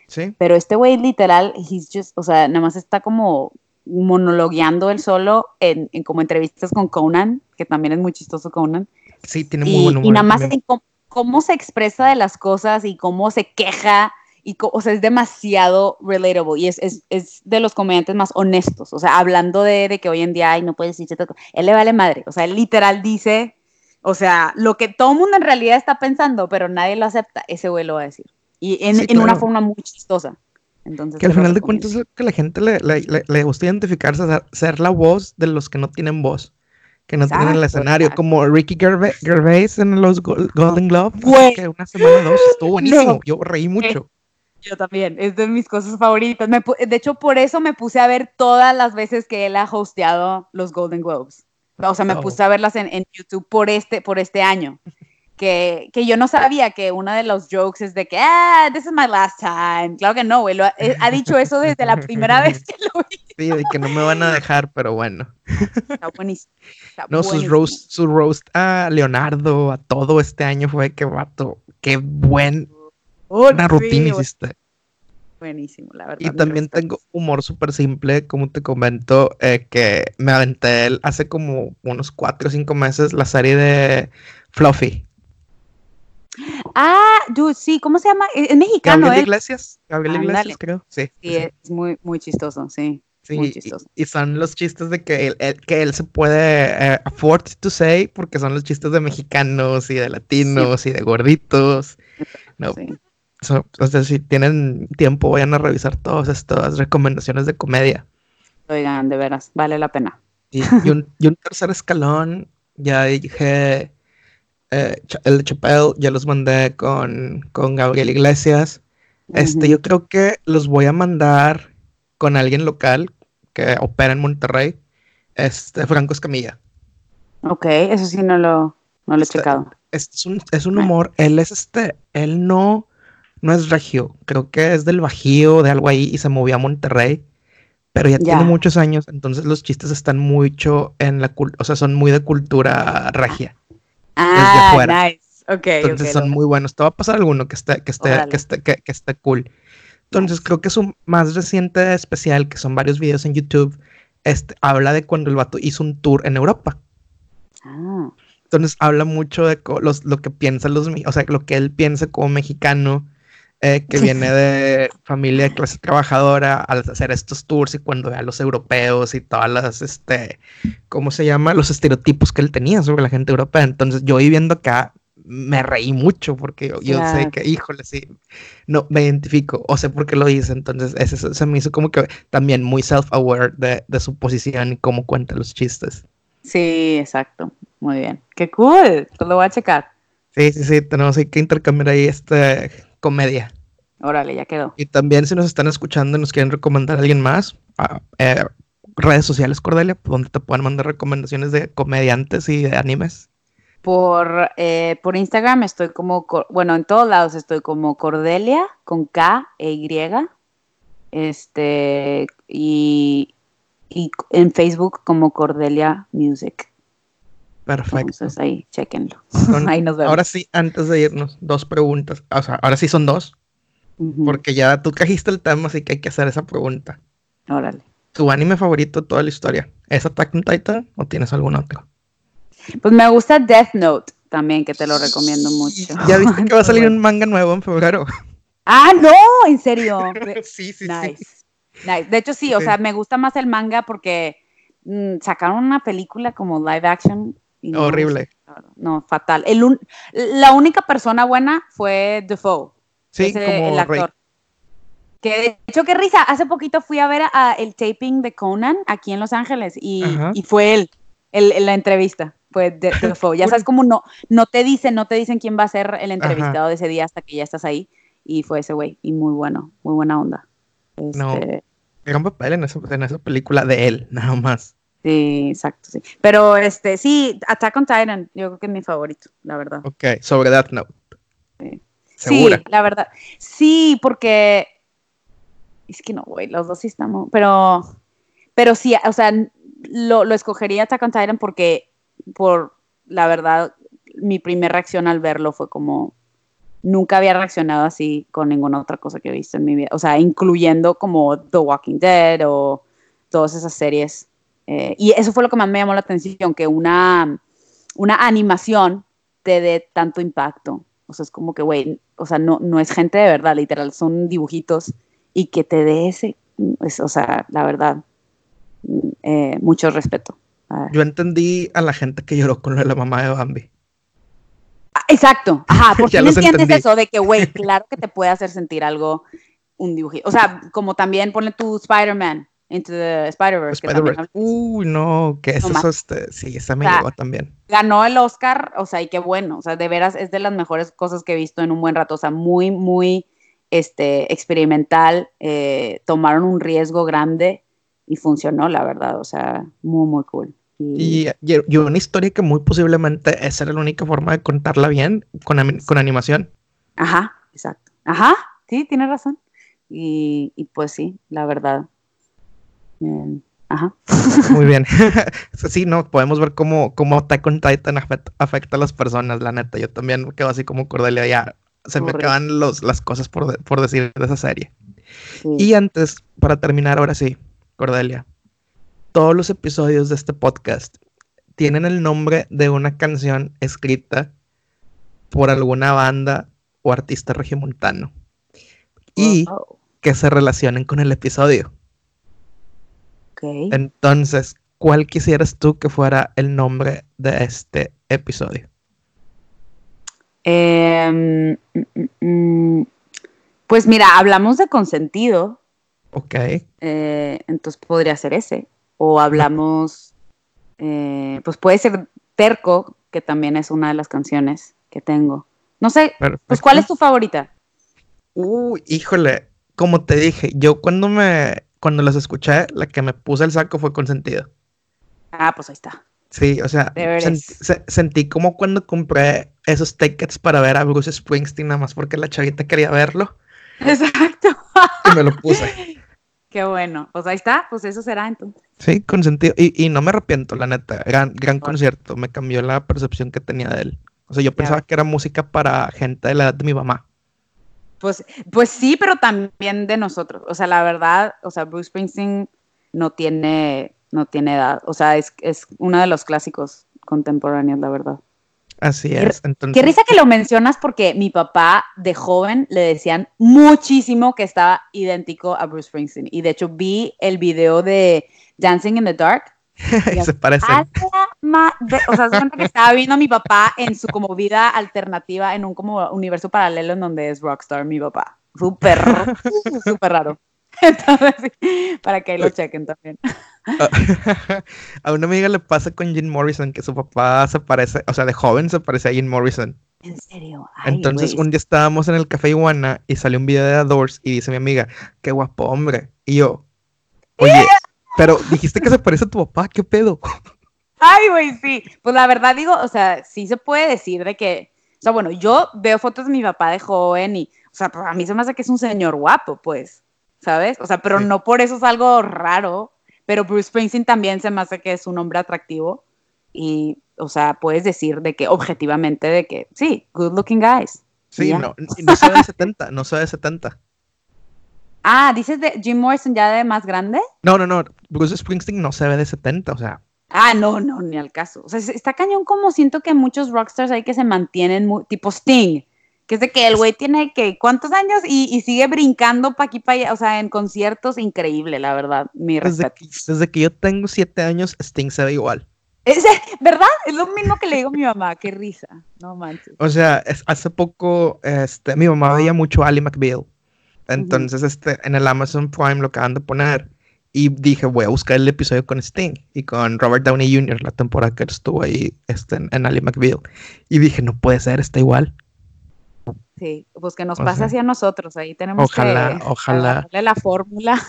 Speaker 1: Sí.
Speaker 2: Pero este güey literal, he's just, o sea, nada más está como monologueando él solo en, como entrevistas con Conan, que también es muy chistoso Conan.
Speaker 1: Sí, tiene muy buen humor.
Speaker 2: Y nada más en, cómo se expresa de las cosas y cómo se queja. Y, o sea, es demasiado relatable y es, es, es, de los comediantes más honestos. O sea, hablando de, de que hoy en día, ay, no puedes decir Él le vale madre. O sea, él literal dice, o sea, lo que todo el mundo en realidad está pensando, pero nadie lo acepta, ese güey lo va a decir. Y en, en una forma muy chistosa. Entonces,
Speaker 1: que al final de cuentas que la gente le, le, le, gusta identificarse, ser la voz de los que no tienen voz que no tienen el escenario, como Ricky Gervais, en los Golden Globes, que una semana dos estuvo buenísimo, yo reí mucho.
Speaker 2: Yo también, es de mis cosas favoritas. de hecho, por eso me puse a ver todas las veces que él ha hosteado los Golden Globes. O sea, me oh. puse a verlas en, en, YouTube por este, por este año que, que, yo no sabía que uno de los jokes es de que, ah, this is my last time. Claro que no, güey. Lo, eh, ha, dicho eso desde la primera vez que lo vi.
Speaker 1: Sí, de que no me van a dejar, pero bueno.
Speaker 2: Está buenísimo.
Speaker 1: no, Sus roast, su roast a Leonardo, a todo este año fue que vato, qué buen una rutina hiciste.
Speaker 2: Buenísimo, la verdad.
Speaker 1: Y también tengo humor súper simple, como te comento, eh, que me aventé hace como unos cuatro o cinco meses la serie de Fluffy.
Speaker 2: Ah, dude, sí, ¿cómo se llama? Es, mexicano,
Speaker 1: Gabriel Iglesias, Gabriel Iglesias, creo. Sí,
Speaker 2: sí, es muy, muy chistoso, sí. Sí, muy chistoso.
Speaker 1: Y, son los chistes de que él, que él se puede eh, afford to say, porque son los chistes de mexicanos y de latinos y de gorditos. No, sí. o sea, si tienen tiempo, vayan a revisar todas estas recomendaciones de comedia.
Speaker 2: Oigan, de veras, vale la pena.
Speaker 1: Y, un, y un tercer escalón, ya dije eh, el de Chappelle ya los mandé con, con Gabriel Iglesias. Este, yo creo que los voy a mandar con alguien local que opera en Monterrey, este, Franco Escamilla.
Speaker 2: Ok, eso sí no lo, no lo he este, checado.
Speaker 1: Es un, es un humor, él es este, él no, no es regio, creo que es del Bajío, de algo ahí, y se movió a Monterrey, pero ya, tiene muchos años, entonces los chistes están mucho en la, o sea, son muy de cultura regia.
Speaker 2: Ah, nice. Okay,
Speaker 1: Entonces son muy buenos. Te va a pasar alguno que esté, que esté, que esté, que, esté cool. Entonces creo que su más reciente especial, que son varios videos en YouTube, este, habla de cuando el vato hizo un tour en Europa. Ah. Entonces habla mucho de los, lo que piensan los, o sea, lo que él piensa como mexicano, eh, que viene de familia de clase trabajadora, al hacer estos tours y cuando ve a los europeos y todas las, este, ¿cómo se llama? Los estereotipos que él tenía sobre la gente europea. Entonces yo viviendo acá me reí mucho porque yo, sé que, híjole, sí, no, me identifico o sé por qué lo hice. Entonces ese, se me hizo como que también muy self-aware de, de su posición y cómo cuenta los chistes.
Speaker 2: Sí, exacto. Muy bien. Qué cool. Pues lo voy a checar.
Speaker 1: Sí, sí, sí. Tenemos que intercambiar ahí este comedia.
Speaker 2: Órale, ya quedó.
Speaker 1: Y también si nos están escuchando y nos quieren recomendar a alguien más, eh, redes sociales, Cordelia, donde te pueden mandar recomendaciones de comediantes y de animes.
Speaker 2: Por, eh, por Instagram estoy como, bueno, en todos lados estoy como Cordelia con K e Y Este, y, y en Facebook como Cordelia Music.
Speaker 1: Perfecto.
Speaker 2: Entonces ahí, chequenlo. Ahí nos vemos.
Speaker 1: Ahora sí, antes de irnos, dos preguntas. O sea, ahora sí son dos, porque ya tú trajiste el tema, así que hay que hacer esa pregunta.
Speaker 2: Órale.
Speaker 1: ¿Tu anime favorito de toda la historia? ¿Es Attack on Titan o tienes algún otro?
Speaker 2: Pues me gusta Death Note también, que te lo recomiendo mucho.
Speaker 1: ¿Ya viste que va a salir un manga nuevo en febrero?
Speaker 2: Ah, no, en serio.
Speaker 1: sí, sí,
Speaker 2: nice. Nice. De hecho, sí, o
Speaker 1: Sí.
Speaker 2: sea, me gusta más el manga porque mm, sacaron una película como live action. Y no
Speaker 1: Horrible.
Speaker 2: No, fatal. El un- la única persona buena fue Defoe.
Speaker 1: Sí,
Speaker 2: ese,
Speaker 1: como
Speaker 2: el
Speaker 1: Rey.
Speaker 2: actor. Que de hecho, qué risa. Hace poquito fui a ver a, el taping de Conan aquí en Los Ángeles y, y fue él, el, la entrevista. Fue de, Defoe. Ya sabes cómo no, no te dicen, no te dicen quién va a ser el entrevistado de ese día hasta que ya estás ahí. Y fue ese güey. Y muy bueno, muy buena onda.
Speaker 1: No.
Speaker 2: Este,
Speaker 1: Gran papel en esa, en esa película de él, nada más.
Speaker 2: Sí, exacto, sí. Pero este, sí, Attack on Titan, yo creo que es mi favorito, la verdad.
Speaker 1: Ok, sobre Death Note.
Speaker 2: Sí.
Speaker 1: ¿Segura?
Speaker 2: Sí, la verdad. Sí, porque es que no, güey, los dos sí estamos, pero pero sí, o sea, lo, lo escogería Attack on Titan porque por la verdad mi primera reacción al verlo fue como nunca había reaccionado así con ninguna otra cosa que he visto en mi vida, o sea, incluyendo como The Walking Dead o todas esas series. Eh, y eso fue lo que más me llamó la atención, que una, una animación te dé tanto impacto. O sea, es como que, güey, o sea, no, no es gente de verdad, literal, son dibujitos y que te dé ese, es, o sea, la verdad, eh, mucho respeto.
Speaker 1: Yo entendí a la gente que lloró con lo de la mamá de Bambi.
Speaker 2: ah, Exacto, ajá, porque no entiendes
Speaker 1: entendí.
Speaker 2: eso de que, güey, claro que te puede hacer sentir algo, un dibujito. O sea, como también ponle tu Spider-Man into the Spider-Verse.
Speaker 1: Spider-Verse. Uy, no, que eso
Speaker 2: más.
Speaker 1: es este. Sí, esa me
Speaker 2: O sea,
Speaker 1: llegó también.
Speaker 2: ganó el Oscar, o sea, y qué bueno, o sea, de veras es de las mejores cosas que he visto en un buen rato, o sea, muy, muy este, experimental, eh, tomaron un riesgo grande y funcionó, la verdad, o sea, muy, muy cool. Y,
Speaker 1: Y, y- una historia que muy posiblemente esa era la única forma de contarla bien con, con animación.
Speaker 2: Ajá, exacto. Ajá, sí, tienes razón. Y, y pues sí, la verdad. Eh, ajá.
Speaker 1: Muy bien. sí, no, podemos ver cómo, cómo Attack on Titan afecta, afecta a las personas, la neta. Yo también me quedo así como Cordelia, ya se me acaban los, las cosas por, de- por decir de esa serie.
Speaker 2: sí.
Speaker 1: Y antes, para terminar, ahora sí, Cordelia, todos los episodios de este podcast tienen el nombre de una canción escrita por alguna banda o artista regiomontano y que se relacionen con el episodio.
Speaker 2: Ok.
Speaker 1: Entonces, ¿cuál quisieras tú que fuera el nombre de este episodio?
Speaker 2: Em, mm, mm, mm, pues mira, hablamos de consentido.
Speaker 1: Ok,
Speaker 2: Eh, entonces podría ser ese. O hablamos, eh, pues puede ser Terco, que también es una de las canciones que tengo. No sé,
Speaker 1: perfecto.
Speaker 2: pues ¿cuál es tu favorita?
Speaker 1: Uy, híjole, como te dije, yo cuando me, cuando los escuché, la que me puse el saco fue consentido.
Speaker 2: Ah, pues ahí está.
Speaker 1: Sí, o sea, se- sentí como cuando compré esos tickets para ver a Bruce Springsteen, nada más porque la chavita quería verlo
Speaker 2: Exacto.
Speaker 1: y me lo puse.
Speaker 2: Qué bueno. Pues ahí está, pues eso será entonces.
Speaker 1: Sí, consentido. Y, y no me arrepiento, la neta. Gran, gran concierto. Me cambió la percepción que tenía de él. O sea, yo pensaba que era música para gente de la edad de mi mamá.
Speaker 2: Pues, pues sí, pero también de nosotros. O sea, la verdad, o sea, Bruce Springsteen no tiene, no tiene edad. O sea, es, es uno de los clásicos contemporáneos, la verdad.
Speaker 1: Así es. Entonces,
Speaker 2: Qué risa que lo mencionas porque mi papá de joven le decían muchísimo que estaba idéntico a Bruce Springsteen. Y de hecho vi el video de Dancing in the Dark.
Speaker 1: se parecen.
Speaker 2: O sea, se cuenta que estaba viendo a mi papá en su como vida alternativa, en un como universo paralelo en donde es rockstar mi papá. Súper, súper raro. Entonces, para que lo chequen también.
Speaker 1: a una amiga le pasa con Jim Morrison que su papá se parece, o sea, de joven se parece a Jim Morrison.
Speaker 2: En serio. Ay,
Speaker 1: Entonces,
Speaker 2: güey.
Speaker 1: un día estábamos en el café Iguana y salió un video de The Doors y dice mi amiga, qué guapo hombre. Y yo, oye, pero dijiste que se parece a tu papá, ¿qué pedo?
Speaker 2: Ay, güey, sí. Pues la verdad digo, o sea, sí se puede decir de que, o sea, bueno, yo veo fotos de mi papá de joven y, o sea, pues a mí se me hace que es un señor guapo, pues. ¿sabes? O sea, pero no por eso es algo raro, pero Bruce Springsteen también se me hace que es un hombre atractivo y, o sea, puedes decir de que objetivamente de que sí, good looking guys.
Speaker 1: Sí, no, no se ve de 70, no se ve de 70.
Speaker 2: Ah, dices de Jim Morrison ya de más grande?
Speaker 1: No, no, no, Bruce Springsteen no se ve de 70, o sea.
Speaker 2: Ah, no, no, ni al caso. O sea, está cañón como siento que muchos rockstars hay que se mantienen tipo Sting, que es de que el güey tiene que, ¿cuántos años? Y, sigue brincando pa' aquí, pa' allá, o sea, en conciertos, increíble, la verdad, mi
Speaker 1: desde Que, desde que yo tengo siete años, Sting se ve igual.
Speaker 2: ¿Es, ¿Verdad? Es lo mismo que le digo a mi mamá, qué risa, no manches.
Speaker 1: O sea, hace poco, este, mi mamá veía mucho Ali McBeal, entonces, este, en el Amazon Prime lo acaban de poner, y dije, voy a buscar el episodio con Sting y con Robert Downey Jr., la temporada que estuvo ahí este, en, Ali McBeal. Y dije, no puede ser, está igual.
Speaker 2: Sí, pues que nos pase así a nosotros, ahí tenemos
Speaker 1: ojalá, que ojalá.
Speaker 2: la fórmula.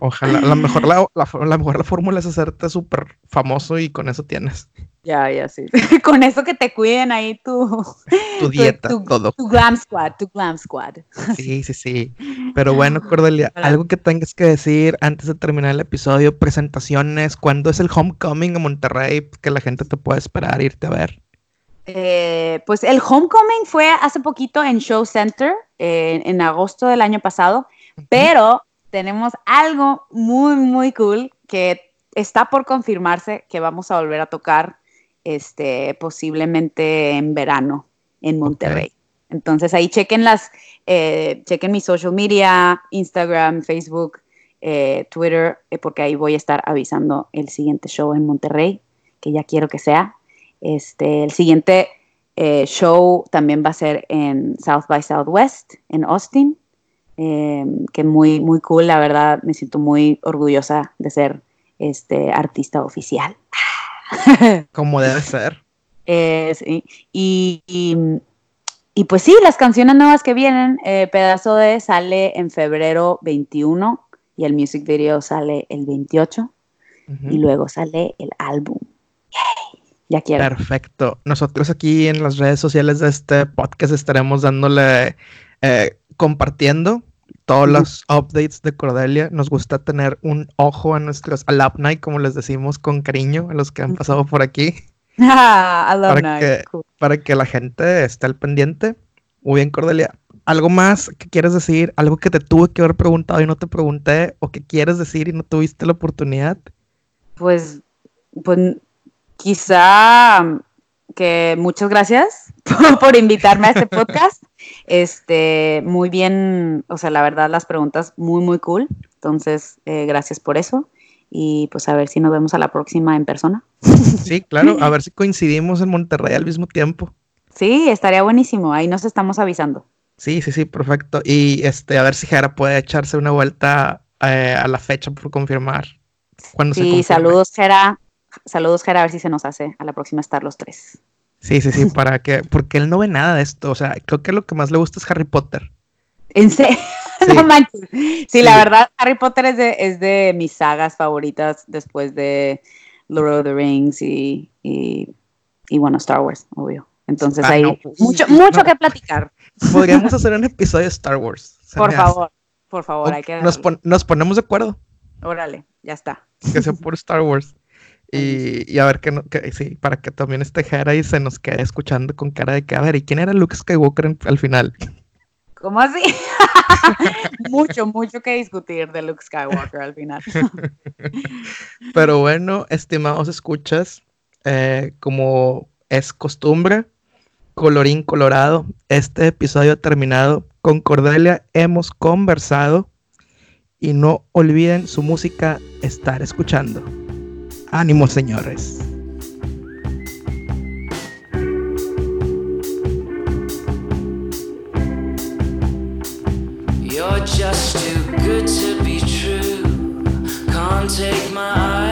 Speaker 1: Ojalá, la mejor la, la, mejor la fórmula es hacerte súper famoso y con eso tienes.
Speaker 2: Ya, ya, sí. con eso que te cuiden ahí tu...
Speaker 1: Tu dieta, todo.
Speaker 2: Tu glam squad, tu glam squad.
Speaker 1: Sí, sí, sí. Pero bueno, Cordelia, algo que tengas que decir antes de terminar el episodio, presentaciones, ¿cuándo es el homecoming a Monterrey? Que la gente te pueda esperar irte a ver.
Speaker 2: Eh, pues el Homecoming fue hace poquito en Show Center, en agosto del año pasado, pero tenemos algo muy, muy cool que está por confirmarse que vamos a volver a tocar este, posiblemente en verano en Monterrey. Entonces ahí chequen las, eh, chequen mi social media, Instagram, Facebook, eh, Twitter, porque ahí voy a estar avisando el siguiente show en Monterrey, que ya quiero que sea. Este, el siguiente eh, show también va a ser en South by Southwest, en Austin, que muy, muy cool, la verdad, me siento muy orgullosa de ser este, artista oficial.
Speaker 1: Como debe ser.
Speaker 2: y, y, pues sí, las canciones nuevas que vienen, eh, Pedazo de sale en febrero 21 y el music video sale el 28 y luego sale el álbum. Ya quiero.
Speaker 1: Perfecto. Nosotros aquí en las redes sociales de este podcast estaremos dándole, eh, compartiendo todos los updates de Cordelia. Nos gusta tener un ojo a nuestros alumni, como les decimos con cariño, a los que han pasado por aquí.
Speaker 2: Ah,
Speaker 1: para, que, para que la gente esté al pendiente. Muy bien, Cordelia. ¿Algo más que quieres decir? ¿Algo que te tuve que haber preguntado y no te pregunté? ¿O que quieres decir y no tuviste la oportunidad?
Speaker 2: Pues, pues quizá mm, que muchas gracias por, invitarme a este podcast. Este, muy bien, o sea, la verdad, las preguntas muy, muy cool. Entonces, eh, gracias por eso. Y pues a ver si nos vemos a la próxima en persona.
Speaker 1: Sí, claro, a ver si coincidimos en Monterrey al mismo tiempo.
Speaker 2: Sí, estaría buenísimo. Ahí nos estamos avisando.
Speaker 1: Sí, sí, sí, perfecto. Y este, a ver si Jera puede echarse una vuelta eh, a la fecha por confirmar.
Speaker 2: sí, saludos, Jera. Saludos, Jera, a ver si se nos hace a la próxima estar los tres.
Speaker 1: Sí, sí, sí, para que, porque él no ve nada de esto. O sea, creo que lo que más le gusta es Harry Potter.
Speaker 2: ¿En serio? Sí. no manches. Sí, la verdad, Harry Potter es de, es de mis sagas favoritas después de Lord of the Rings y, y, bueno, Star Wars, obvio. Entonces ah, hay pues, mucho, mucho que platicar.
Speaker 1: Podríamos hacer un episodio de Star Wars.
Speaker 2: Por favor, por favor, hay que...
Speaker 1: Nos, nos ponemos de acuerdo.
Speaker 2: Órale, ya está.
Speaker 1: Que sea por Star Wars. Y, a ver que, no, que, sí, para que también este Jera y se nos quede escuchando con cara de que, a ver, ¿y quién era Luke Skywalker al final?
Speaker 2: ¿Cómo así? mucho, mucho que discutir de Luke Skywalker al final.
Speaker 1: Pero bueno, estimados escuchas, eh, como es costumbre, colorín colorado, este episodio ha terminado. Con Cordelia hemos conversado y no olviden su música estar escuchando. Ánimo, señores. You're just too good to be true. Can't take my eyes